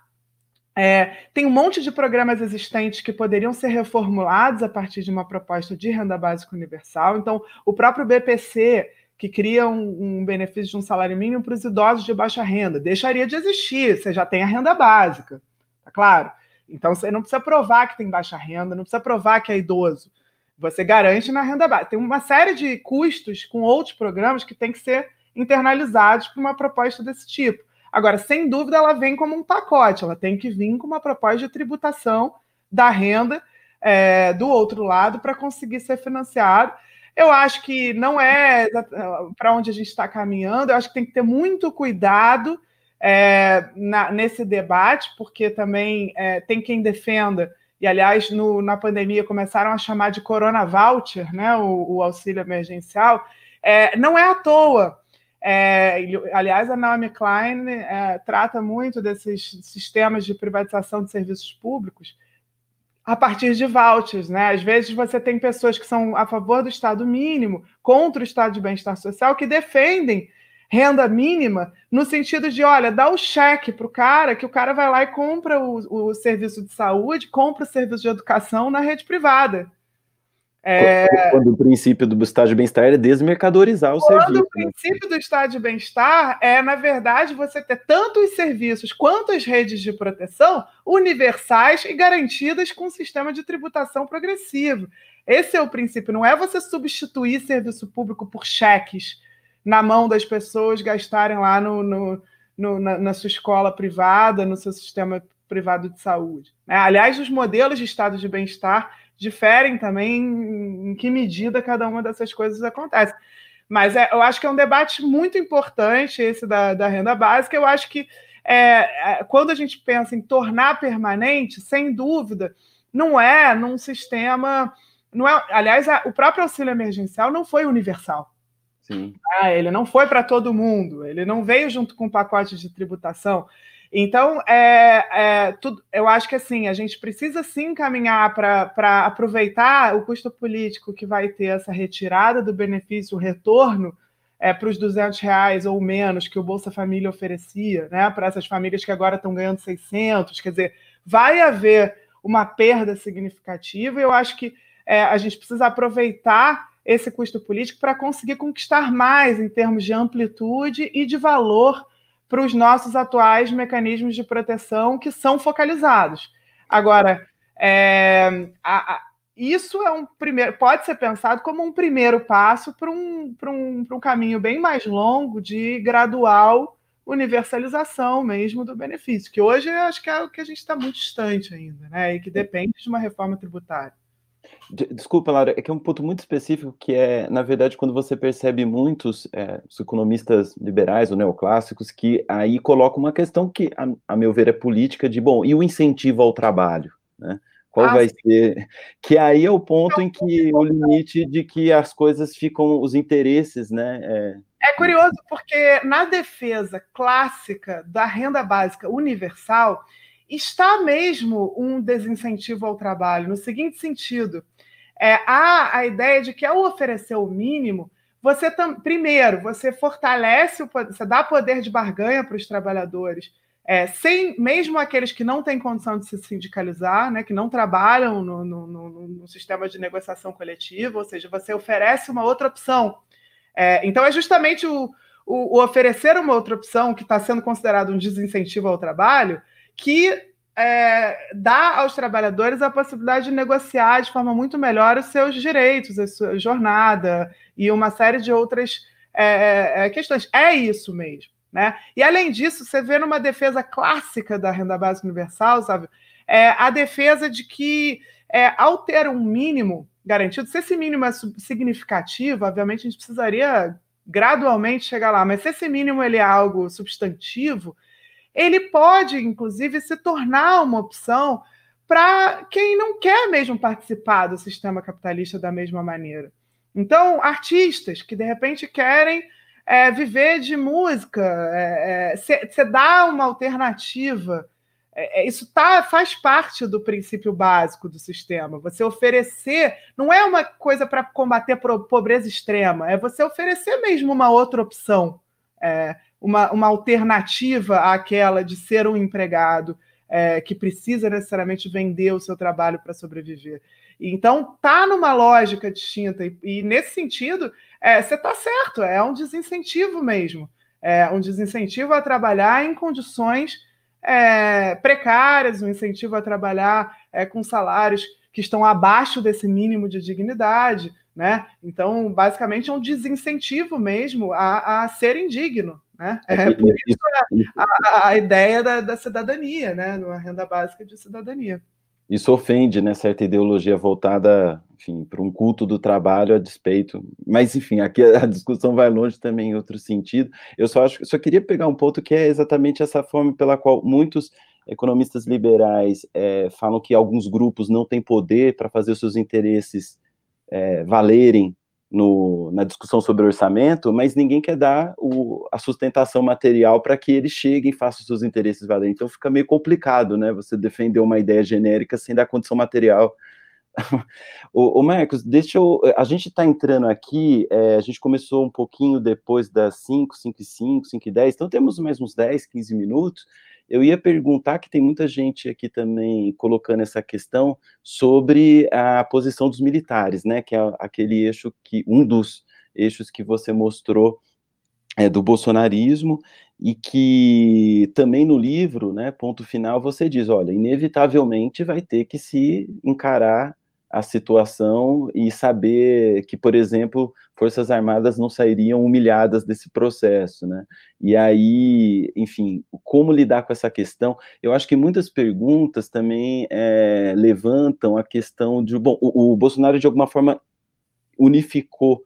é, tem um monte de programas existentes que poderiam ser reformulados a partir de uma proposta de renda básica universal. Então, o próprio BPC, que cria um, um benefício de um salário mínimo para os idosos de baixa renda. Deixaria de existir, você já tem a renda básica, tá claro? Então você não precisa provar que tem baixa renda, não precisa provar que é idoso. Você garante na renda básica. Tem uma série de custos com outros programas que tem que ser internalizados para uma proposta desse tipo. Agora, sem dúvida, ela vem como um pacote, ela tem que vir com uma proposta de tributação da renda é, do outro lado para conseguir ser financiado. Eu acho que não é para onde a gente está caminhando, eu acho que tem que ter muito cuidado é, na, nesse debate, porque também é, tem quem defenda, e aliás, no, na pandemia começaram a chamar de Corona Voucher, né, o, o auxílio emergencial. É, não é à toa. É, aliás, a Naomi Klein é, trata muito desses sistemas de privatização de serviços públicos a partir de vouchers, né? Às vezes você tem pessoas que são a favor do Estado mínimo, contra o Estado de bem-estar social, que defendem renda mínima no sentido de, olha, dá o cheque para o cara, que o cara vai lá e compra o, o serviço de saúde, compra o serviço de educação na rede privada. É... Quando o princípio do estado de bem-estar é desmercadorizar o Quando serviço. Quando o né? princípio né? do estado de bem-estar é, na verdade, você ter tanto os serviços quanto as redes de proteção universais e garantidas com um sistema de tributação progressivo. Esse é o princípio, não é você substituir serviço público por cheques na mão das pessoas gastarem lá no, no, no na, na sua escola privada, no seu sistema privado de saúde. Né? Aliás, os modelos de estado de bem-estar diferem também em que medida cada uma dessas coisas acontece. Mas é, eu acho que é um debate muito importante esse da, da renda básica. Eu acho que é, é, quando a gente pensa em tornar permanente, sem dúvida, não é num sistema. Não é, aliás, a, o próprio auxílio emergencial não foi universal. Sim. Ah, ele não foi para todo mundo, ele não veio junto com o pacote de tributação. Então, é, é, tudo, eu acho que assim, a gente precisa sim caminhar para aproveitar o custo político que vai ter essa retirada do benefício, o retorno é, para os 200 reais ou menos que o Bolsa Família oferecia, né, para essas famílias que agora estão ganhando 600. Quer dizer, vai haver uma perda significativa e eu acho que é, a gente precisa aproveitar esse custo político para conseguir conquistar mais em termos de amplitude e de valor para os nossos atuais mecanismos de proteção que são focalizados. Agora, é, a, a, isso é um primeiro, pode ser pensado como um primeiro passo para um, um, um caminho bem mais longo de gradual universalização mesmo do benefício, que hoje acho que é o que a gente está muito distante ainda, né? E que depende de uma reforma tributária. Desculpa, Laura, é que é um ponto muito específico que é, na verdade, quando você percebe muitos é, economistas liberais ou neoclássicos que aí colocam uma questão que, a, a, meu ver, é política de, bom, e o incentivo ao trabalho, né? Qual ah, vai sim. ser? Que aí é o ponto em que o limite de que as coisas ficam, os interesses, né? É... é curioso porque na defesa clássica da renda básica universal, está mesmo um desincentivo ao trabalho, no seguinte sentido: é, há a ideia de que ao oferecer o mínimo, você tam, primeiro você fortalece o você dá poder de barganha para os trabalhadores, é, sem mesmo aqueles que não têm condição de se sindicalizar, né, que não trabalham no, no, no, no sistema de negociação coletiva, ou seja, você oferece uma outra opção. É, então é justamente o, o, o oferecer uma outra opção que está sendo considerado um desincentivo ao trabalho que é, dá aos trabalhadores a possibilidade de negociar de forma muito melhor os seus direitos, a sua jornada e uma série de outras é, é, é, questões. É isso mesmo. Né? E além disso, você vê numa defesa clássica da renda básica universal, sabe? É, a defesa de que é, ao ter um mínimo garantido, se esse mínimo é significativo, obviamente a gente precisaria gradualmente chegar lá, mas se esse mínimo ele é algo substantivo, ele pode, inclusive, se tornar uma opção para quem não quer mesmo participar do sistema capitalista da mesma maneira. Então, artistas que de repente querem é, viver de música, você é, é, dá uma alternativa. É, é, isso tá, faz parte do princípio básico do sistema. Você oferecer não é uma coisa para combater pobreza extrema, é você oferecer mesmo uma outra opção. É, uma, uma alternativa àquela de ser um empregado é, que precisa necessariamente vender o seu trabalho para sobreviver. Então, tá numa lógica distinta, e, e, nesse sentido, é, você está certo, é um desincentivo mesmo. É um desincentivo a trabalhar em condições é, precárias, um incentivo a trabalhar é, com salários que estão abaixo desse mínimo de dignidade. Né? Então, basicamente, é um desincentivo mesmo a, a ser indigno. Né? É, é por isso a, a, a ideia da, da, cidadania, né? numa renda básica de cidadania. Isso ofende, né, certa ideologia voltada, enfim, para um culto do trabalho a despeito. Mas, enfim, aqui a discussão vai longe também em outro sentido. Eu só acho, só queria pegar um ponto que é exatamente essa forma pela qual muitos economistas liberais é, falam que alguns grupos não têm poder para fazer os seus interesses é, valerem no, na discussão sobre orçamento, mas ninguém quer dar o, a sustentação material para que eles cheguem e façam seus interesses valerem. Então fica meio complicado, né? Você defender uma ideia genérica sem dar condição material. o, Marcos, deixa eu. A gente está entrando aqui, é, a gente começou um pouquinho depois das 5, 5 e 5, 5 e 10, então temos mais uns 10, 15 minutos. Eu ia perguntar que tem muita gente aqui também colocando essa questão sobre a posição dos militares, né? Que é aquele eixo que um dos eixos que você mostrou é, do bolsonarismo e que também no livro, né, ponto final, você diz, olha, inevitavelmente vai ter que se encarar a situação e saber que, por exemplo, Forças Armadas não sairiam humilhadas desse processo, né? E aí, enfim, como lidar com essa questão? Eu acho que muitas perguntas também é, levantam a questão de, bom, o, o Bolsonaro de alguma forma unificou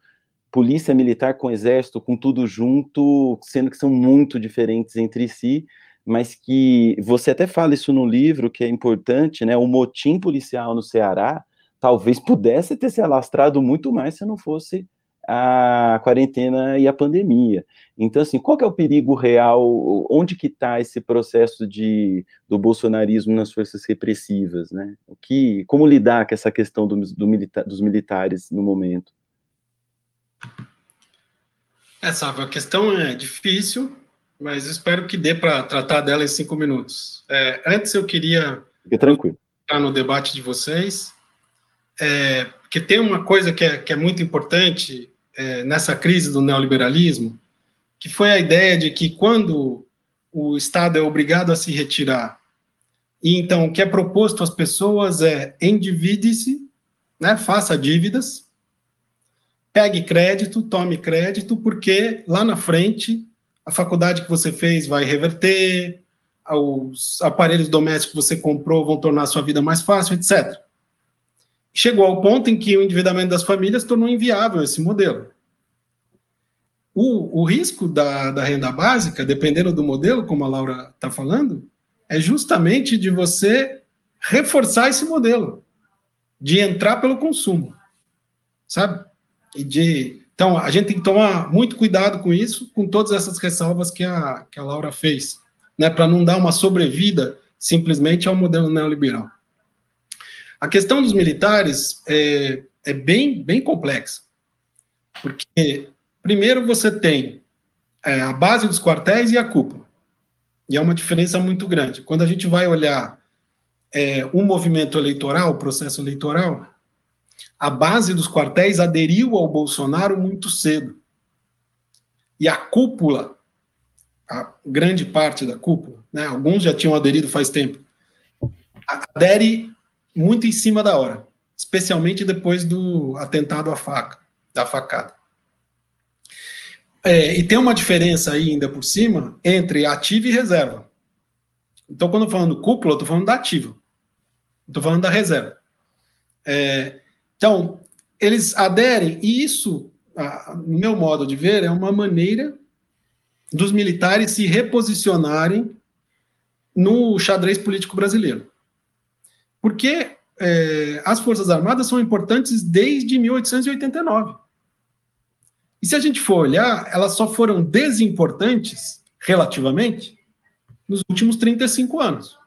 polícia militar com exército, com tudo junto, sendo que são muito diferentes entre si, mas que você até fala isso no livro, que é importante, né? O motim policial no Ceará talvez pudesse ter se alastrado muito mais se não fosse a quarentena e a pandemia. Então, assim, qual é o perigo real? Onde que está esse processo de, do bolsonarismo nas forças repressivas, né? O que, como lidar com essa questão do, do milita dos militares no momento? É, sabe, a questão é difícil, mas espero que dê para tratar dela em cinco minutos. É, antes eu queria... Fique tranquilo. Entrar no debate de vocês é, que tem uma coisa que é, que é muito importante é, nessa crise do neoliberalismo, que foi a ideia de que quando o Estado é obrigado a se retirar, e então o que é proposto às pessoas é endivide-se, né, faça dívidas, pegue crédito, tome crédito, porque lá na frente a faculdade que você fez vai reverter, os aparelhos domésticos que você comprou vão tornar a sua vida mais fácil, etc chegou ao ponto em que o endividamento das famílias tornou inviável esse modelo. O, o risco da, da renda básica, dependendo do modelo, como a Laura está falando, é justamente de você reforçar esse modelo, de entrar pelo consumo, sabe? E de, então, a gente tem que tomar muito cuidado com isso, com todas essas ressalvas que a, que a Laura fez, né, para não dar uma sobrevida simplesmente ao modelo neoliberal. A questão dos militares é, é bem, bem complexa, porque, primeiro, você tem é, a base dos quartéis e a cúpula, e é uma diferença muito grande. Quando a gente vai olhar é, um movimento eleitoral, o processo eleitoral, a base dos quartéis aderiu ao Bolsonaro muito cedo. E a cúpula, a grande parte da cúpula, né, alguns já tinham aderido faz tempo, adere muito em cima da hora, especialmente depois do atentado à faca, da facada. É, e tem uma diferença aí ainda por cima entre ativa e reserva. Então, quando eu falando cúpula, eu estou falando da ativa. Estou falando da reserva. É, então, eles aderem, e isso, no meu modo de ver, é uma maneira dos militares se reposicionarem no xadrez político brasileiro. Porque é, as Forças Armadas são importantes desde 1889. E se a gente for olhar, elas só foram desimportantes, relativamente, nos últimos 35 anos.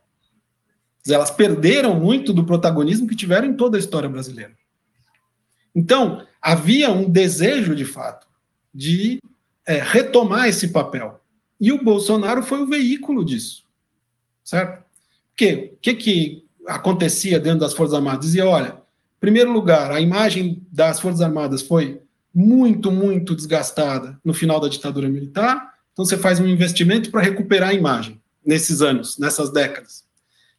Elas perderam muito do protagonismo que tiveram em toda a história brasileira. Então, havia um desejo, de fato, de é, retomar esse papel. E o Bolsonaro foi o veículo disso. Certo? O que, que, que acontecia dentro das Forças Armadas. Dizia, olha, em primeiro lugar, a imagem das Forças Armadas foi muito, muito desgastada no final da ditadura militar. Então você faz um investimento para recuperar a imagem nesses anos, nessas décadas.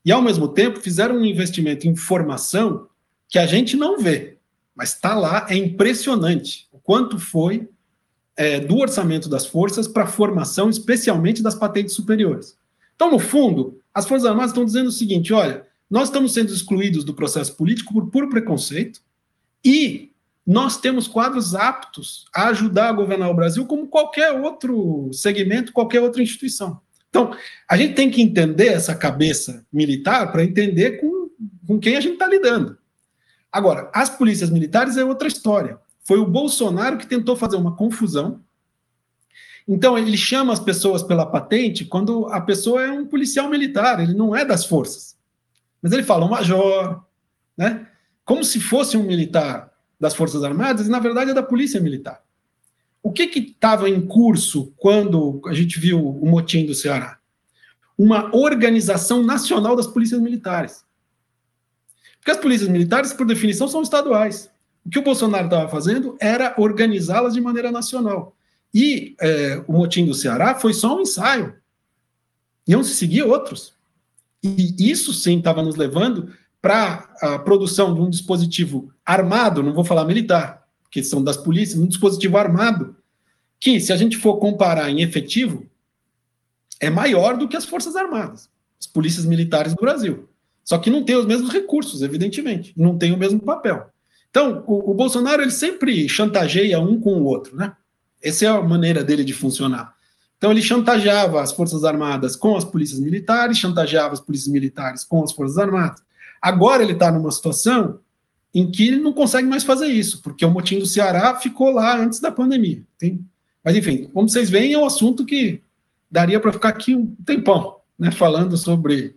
E ao mesmo tempo fizeram um investimento em formação que a gente não vê, mas está lá, é impressionante o quanto foi é, do orçamento das forças para formação, especialmente das patentes superiores. Então, no fundo, as Forças Armadas estão dizendo o seguinte: olha, nós estamos sendo excluídos do processo político por puro preconceito e nós temos quadros aptos a ajudar a governar o Brasil como qualquer outro segmento, qualquer outra instituição. Então, a gente tem que entender essa cabeça militar para entender com, com quem a gente está lidando. Agora, as polícias militares é outra história. Foi o Bolsonaro que tentou fazer uma confusão. Então, ele chama as pessoas pela patente quando a pessoa é um policial militar, ele não é das forças. Mas ele fala um major, né? Como se fosse um militar das Forças Armadas, e na verdade é da Polícia Militar. O que estava em curso quando a gente viu o motim do Ceará? Uma organização nacional das polícias militares. Porque as polícias militares, por definição, são estaduais. O que o Bolsonaro estava fazendo era organizá-las de maneira nacional. E é, o motim do Ceará foi só um ensaio. Iam se seguir outros. E isso sim estava nos levando para a produção de um dispositivo armado, não vou falar militar, que são das polícias, um dispositivo armado, que, se a gente for comparar em efetivo, é maior do que as Forças Armadas, as polícias militares do Brasil. Só que não tem os mesmos recursos, evidentemente, não tem o mesmo papel. Então, o, o Bolsonaro ele sempre chantageia um com o outro, né? Essa é a maneira dele de funcionar. Então, ele chantageava as Forças Armadas com as polícias militares, chantageava as polícias militares com as Forças Armadas. Agora ele está numa situação em que ele não consegue mais fazer isso, porque o motim do Ceará ficou lá antes da pandemia. Tem... Mas, enfim, como vocês veem, é um assunto que daria para ficar aqui um tempão, né, falando sobre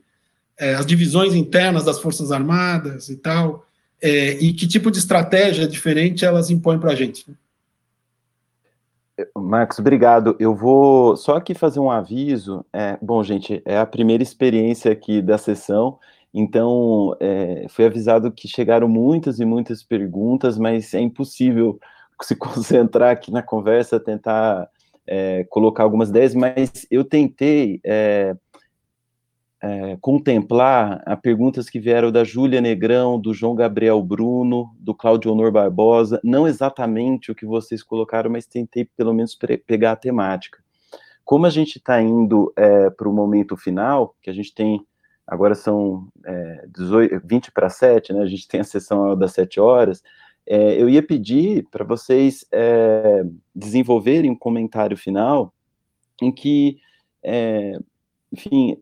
é, as divisões internas das Forças Armadas e tal, é, e que tipo de estratégia diferente elas impõem para a gente. Né? Marcos, obrigado. Eu vou só aqui fazer um aviso. É, bom, gente, é a primeira experiência aqui da sessão. Então, é, foi avisado que chegaram muitas e muitas perguntas, mas é impossível se concentrar aqui na conversa, tentar é, colocar algumas ideias, mas eu tentei é, contemplar as perguntas que vieram da Júlia Negrão, do João Gabriel Bruno, do Claudio Honor Barbosa, não exatamente o que vocês colocaram, mas tentei pelo menos pegar a temática. Como a gente está indo é, para o momento final, que a gente tem agora são é, 18, 20 para 7, né? A gente tem a sessão das 7 horas. É, eu ia pedir para vocês é, desenvolverem um comentário final em que, é, enfim,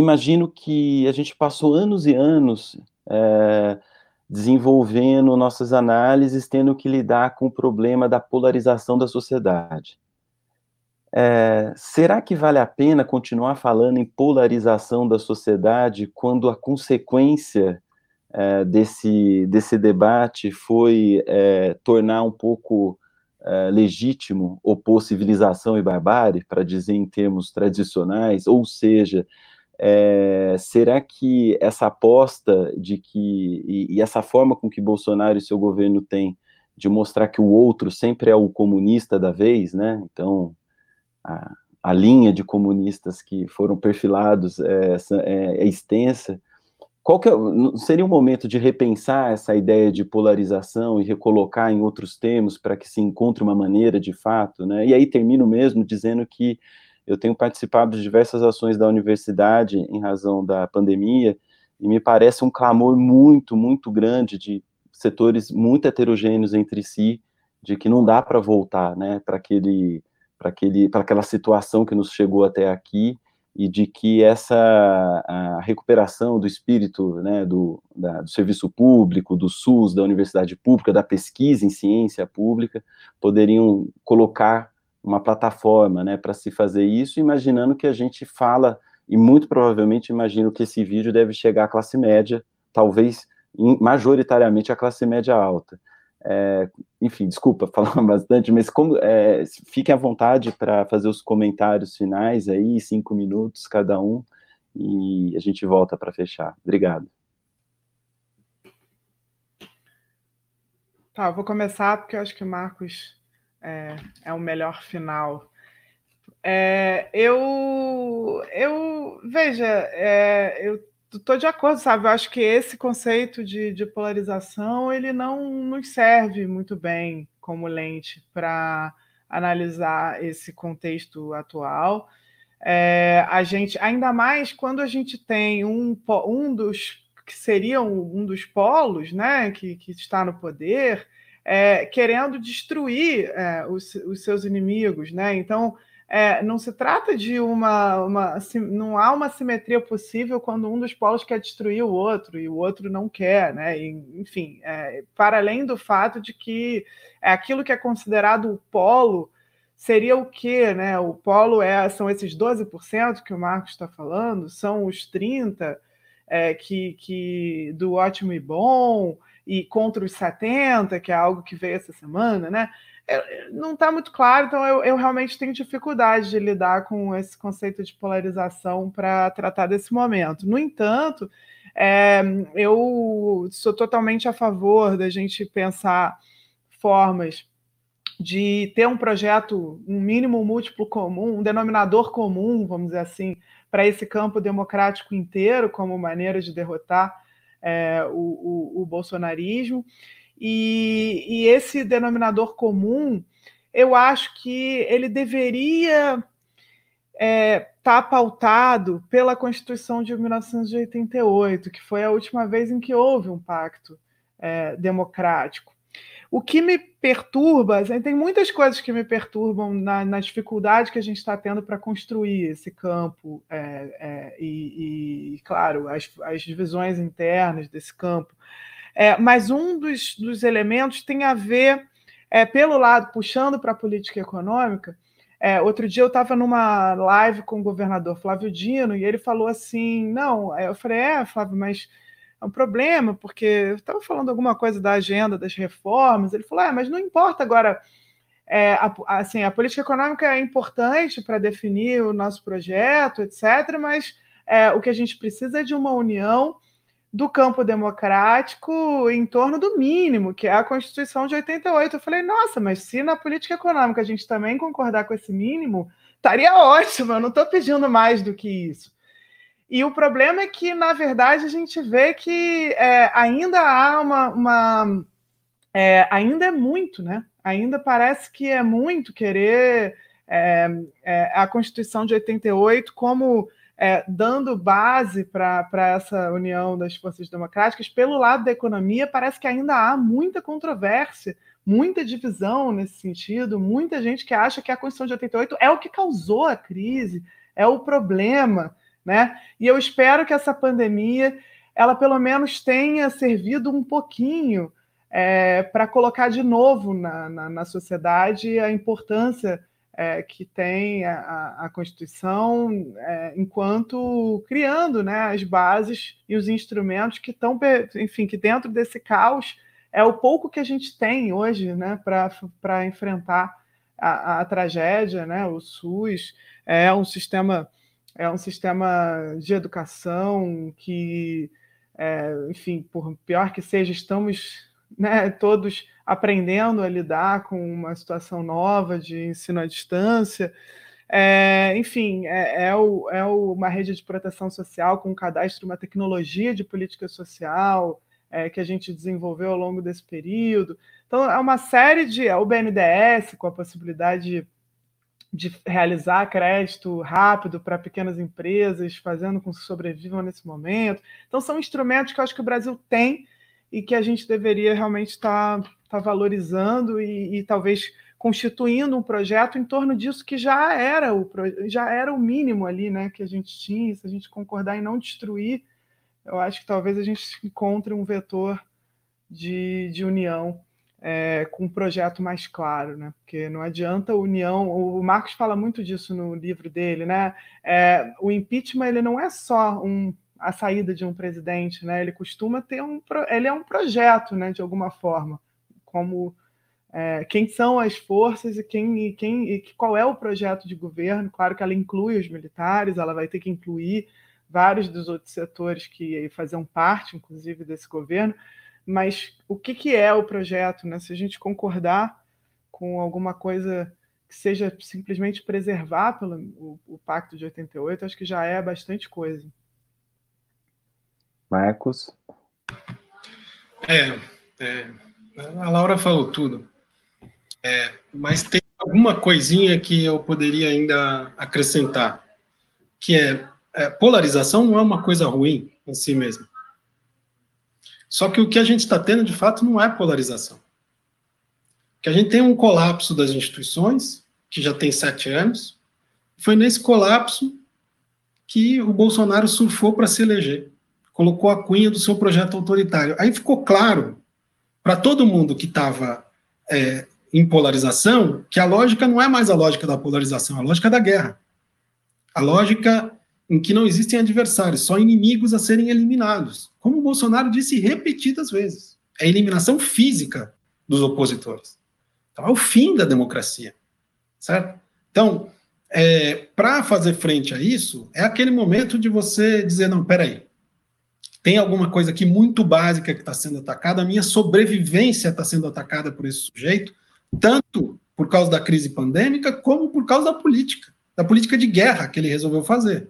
imagino que a gente passou anos e anos é, desenvolvendo nossas análises, tendo que lidar com o problema da polarização da sociedade. É, será que vale a pena continuar falando em polarização da sociedade quando a consequência é, desse, desse debate foi é, tornar um pouco legítimo opor civilização e barbárie, para dizer em termos tradicionais? Ou seja, é, será que essa aposta de que, e, e essa forma com que Bolsonaro e seu governo têm de mostrar que o outro sempre é o comunista da vez, né? Então, a, a linha de comunistas que foram perfilados é, é, é extensa. Qual que é, seria um momento de repensar essa ideia de polarização e recolocar em outros termos para que se encontre uma maneira de fato, né? E aí termino mesmo dizendo que eu tenho participado de diversas ações da universidade em razão da pandemia e me parece um clamor muito, muito grande de setores muito heterogêneos entre si, de que não dá para voltar, né, para aquele para aquele para aquela situação que nos chegou até aqui e de que essa a recuperação do espírito né, do, da, do serviço público, do SUS, da universidade pública, da pesquisa em ciência pública, poderiam colocar uma plataforma né, para se fazer isso, imaginando que a gente fala, e muito provavelmente imagino que esse vídeo deve chegar à classe média, talvez majoritariamente à classe média alta. É, enfim, desculpa falar bastante, mas como, é, fiquem à vontade para fazer os comentários finais aí, cinco minutos cada um, e a gente volta para fechar. Obrigado. Tá, vou começar porque eu acho que o Marcos é, é o melhor final. É, eu, eu veja, é, eu estou de acordo, sabe? Eu acho que esse conceito de, de polarização ele não nos serve muito bem como lente para analisar esse contexto atual. É, a gente, ainda mais quando a gente tem um, um dos que seria um, um dos polos, né, que, que está no poder, é, querendo destruir é, os, os, seus inimigos, né? Então é, não se trata de uma, uma, não há uma simetria possível quando um dos polos quer destruir o outro e o outro não quer, né? E, enfim, é, para além do fato de que é aquilo que é considerado o polo seria o quê, né? O polo é, são esses 12% que o Marcos está falando, são os 30% é, que, que do ótimo e bom e contra os 70, que é algo que veio essa semana, né? não está muito claro, então eu, eu, realmente tenho dificuldade de lidar com esse conceito de polarização para tratar desse momento. No entanto, é, eu sou totalmente a favor da gente pensar formas de ter um projeto, um mínimo múltiplo comum, um denominador comum, vamos dizer assim, para esse campo democrático inteiro, como maneira de derrotar é, o, o, o bolsonarismo. E, e esse denominador comum, eu acho que ele deveria estar é, tá pautado pela Constituição de 1988, que foi a última vez em que houve um pacto é, democrático. O que me perturba, assim, tem muitas coisas que me perturbam na, na dificuldade que a gente está tendo para construir esse campo, é, é, e, e, claro, as, as divisões internas desse campo. É, mas um dos, dos, elementos tem a ver, é, pelo lado, puxando para a política econômica. É, outro dia eu estava numa live com o governador Flávio Dino e ele falou assim: não, eu falei, é, Flávio, mas é um problema, porque eu estava falando alguma coisa da agenda das reformas. Ele falou: é, mas não importa agora. É, a, assim, a política econômica é importante para definir o nosso projeto, etc., mas é, o que a gente precisa é de uma união do campo democrático em torno do mínimo, que é a Constituição de 88. Eu falei, nossa, mas se na política econômica a gente também concordar com esse mínimo, estaria ótimo, eu não estou pedindo mais do que isso. E o problema é que, na verdade, a gente vê que é, ainda há uma. uma é, ainda é muito, né? Ainda parece que é muito querer é, é a Constituição de 88 como é, dando base para essa união das forças democráticas, pelo lado da economia, parece que ainda há muita controvérsia, muita divisão nesse sentido, muita gente que acha que a Constituição de 88 é o que causou a crise, é o problema, né? E eu espero que essa pandemia, ela pelo menos tenha servido um pouquinho é, para colocar de novo na, na, na sociedade a importância é, que tem a, a Constituição é, enquanto criando né, as bases e os instrumentos que estão, enfim, que dentro desse caos é o pouco que a gente tem hoje né, para enfrentar a, a, tragédia, né? O SUS é um sistema é um sistema de educação que, é, enfim, por pior que seja, estamos né, todos aprendendo a lidar com uma situação nova de ensino à distância. É, enfim, é, é, o, é uma rede de proteção social com um cadastro, uma tecnologia de política social é, que a gente desenvolveu ao longo desse período. Então, é uma série de. É o BNDES, com a possibilidade de, realizar crédito rápido para pequenas empresas, fazendo com que sobrevivam nesse momento. Então, são instrumentos que eu acho que o Brasil tem e que a gente deveria realmente estar tá, tá valorizando e, e, talvez constituindo um projeto em torno disso que já era o já era o mínimo ali, né, que a gente tinha. Se a gente concordar em não destruir, eu acho que talvez a gente encontre um vetor de, de união é, com um projeto mais claro, né? Porque não adianta a união. O Marcos fala muito disso no livro dele, né? É, o impeachment ele não é só um a saída de um presidente, né? Ele costuma ter um, ele é um projeto, né? De alguma forma, como é, quem são as forças e quem e quem e qual é o projeto de governo. Claro que ela inclui os militares, ela vai ter que incluir vários dos outros setores que faziam parte, inclusive, desse governo, mas o que, que é o projeto? Né? Se a gente concordar com alguma coisa que seja simplesmente preservar pelo, o, o Pacto de 88, acho que já é bastante coisa. Marcos? É, é a Laura falou tudo. É, mas tem alguma coisinha que eu poderia ainda acrescentar, que é, é polarização não é uma coisa ruim em si mesma. Só que o que a gente está tendo, de fato, não é polarização. Que a gente tem um colapso das instituições, que já tem sete anos. Foi nesse colapso que o Bolsonaro surfou para se eleger. Colocou a cunha do seu projeto autoritário. Aí ficou claro para todo mundo que estava é, em polarização que a lógica não é mais a lógica da polarização, é a lógica da guerra. A lógica em que não existem adversários, só inimigos a serem eliminados. Como o Bolsonaro disse repetidas vezes. É a eliminação física dos opositores. Então, é o fim da democracia. Certo? Então, é, para fazer frente a isso, é aquele momento de você dizer: não, peraí, tem alguma coisa aqui muito básica que está sendo atacada, a minha sobrevivência está sendo atacada por esse sujeito, tanto por causa da crise pandêmica, como por causa da política, da política de guerra que ele resolveu fazer.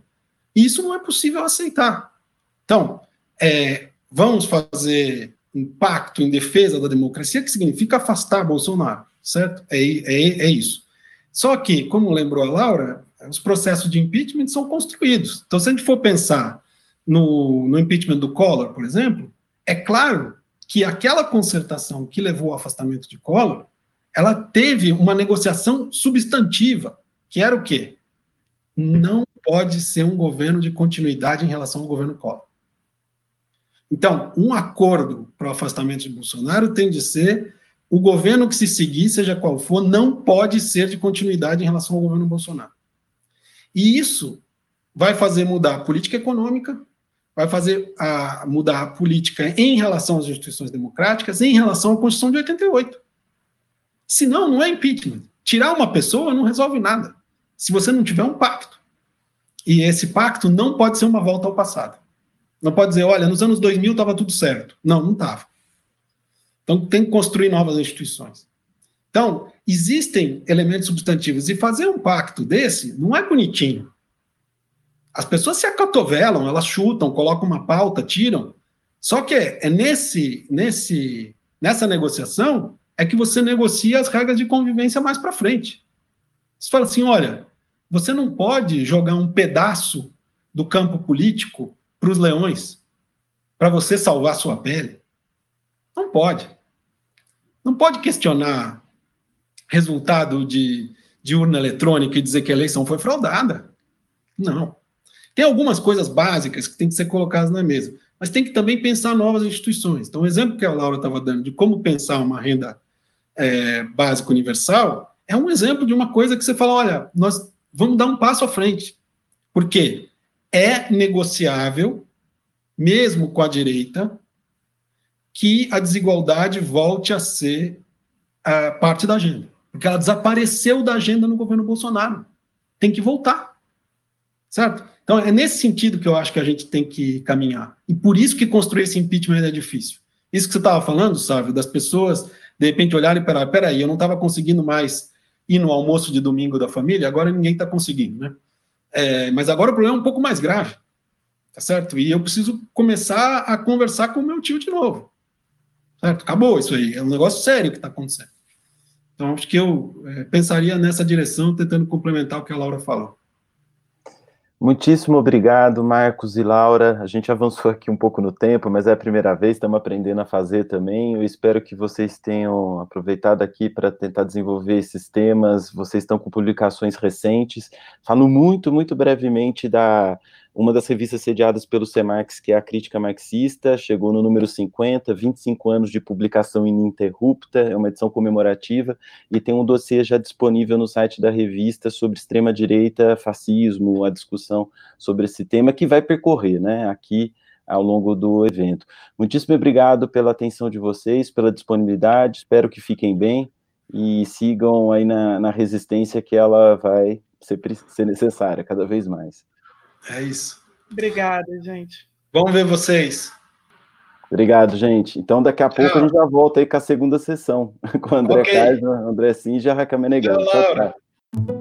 E isso não é possível aceitar. Então, é, vamos fazer um pacto em defesa da democracia, que significa afastar Bolsonaro, certo? É, é, é isso. Só que, como lembrou a Laura, os processos de impeachment são construídos. Então, se a gente for pensar no, no impeachment do Collor, por exemplo, é claro que aquela concertação que levou ao afastamento de Collor, ela teve uma negociação substantiva, que era o quê? Não pode ser um governo de continuidade em relação ao governo Collor. Então, um acordo para o afastamento de Bolsonaro tem de ser o governo que se seguir, seja qual for, não pode ser de continuidade em relação ao governo Bolsonaro. E isso vai fazer mudar a política econômica, vai fazer a, mudar a política em relação às instituições democráticas, em relação à Constituição de 88. Senão, não é impeachment. Tirar uma pessoa não resolve nada. Se você não tiver um pacto. E esse pacto não pode ser uma volta ao passado. Não pode dizer, olha, nos anos 2000 estava tudo certo. Não, não estava. Então, tem que construir novas instituições. Então, existem elementos substantivos. E fazer um pacto desse não é bonitinho. As pessoas se acatovelam, elas chutam, colocam uma pauta, tiram. Só que é nesse, nesse, nessa negociação é que você negocia as regras de convivência mais para frente. Você fala assim, olha, você não pode jogar um pedaço do campo político para os leões para você salvar sua pele. Não pode. Não pode questionar resultado de, de urna eletrônica e dizer que a eleição foi fraudada. Não. Tem algumas coisas básicas que têm que ser colocadas na mesa, mas tem que também pensar novas instituições. Então, o exemplo que a Laura estava dando de como pensar uma renda é, básica universal é um exemplo de uma coisa que você fala: olha, nós vamos dar um passo à frente. Por quê? É negociável, mesmo com a direita, que a desigualdade volte a ser uh, parte da agenda. Porque ela desapareceu da agenda no governo Bolsonaro. Tem que voltar. Certo? Então, é nesse sentido que eu acho que a gente tem que caminhar. E por isso que construir esse impeachment é difícil. Isso que você estava falando, Sávio, das pessoas, de repente, olharem para, peraí, eu não estava conseguindo mais ir no almoço de domingo da família, agora ninguém está conseguindo, né? É, mas agora o problema é um pouco mais grave, tá certo? E eu preciso começar a conversar com o meu tio de novo, certo? Acabou isso aí, é um negócio sério que está acontecendo. Então, acho que eu é, pensaria nessa direção, tentando complementar o que a Laura falou. Muitíssimo obrigado, Marcos e Laura. A gente avançou aqui um pouco no tempo, mas é a primeira vez, estamos aprendendo a fazer também. Eu espero que vocês tenham aproveitado aqui para tentar desenvolver esses temas. Vocês estão com publicações recentes. Falo muito, muito brevemente da uma das revistas sediadas pelo CEMAX, que é a Crítica Marxista, chegou no número 50, 25 anos de publicação ininterrupta, é uma edição comemorativa, e tem um dossiê já disponível no site da revista sobre extrema-direita, fascismo, a discussão sobre esse tema, que vai percorrer, né, aqui ao longo do evento. Muitíssimo obrigado pela atenção de vocês, pela disponibilidade, espero que fiquem bem e sigam aí na, na resistência que ela vai ser, ser necessária cada vez mais. É isso. Obrigada, gente. Vamos ver vocês. Obrigado, gente. Então, daqui a pouco a gente já volta aí com a segunda sessão, com o André okay. Kaiser, André Sim e a Raquel Menegão. Tchau, tchau.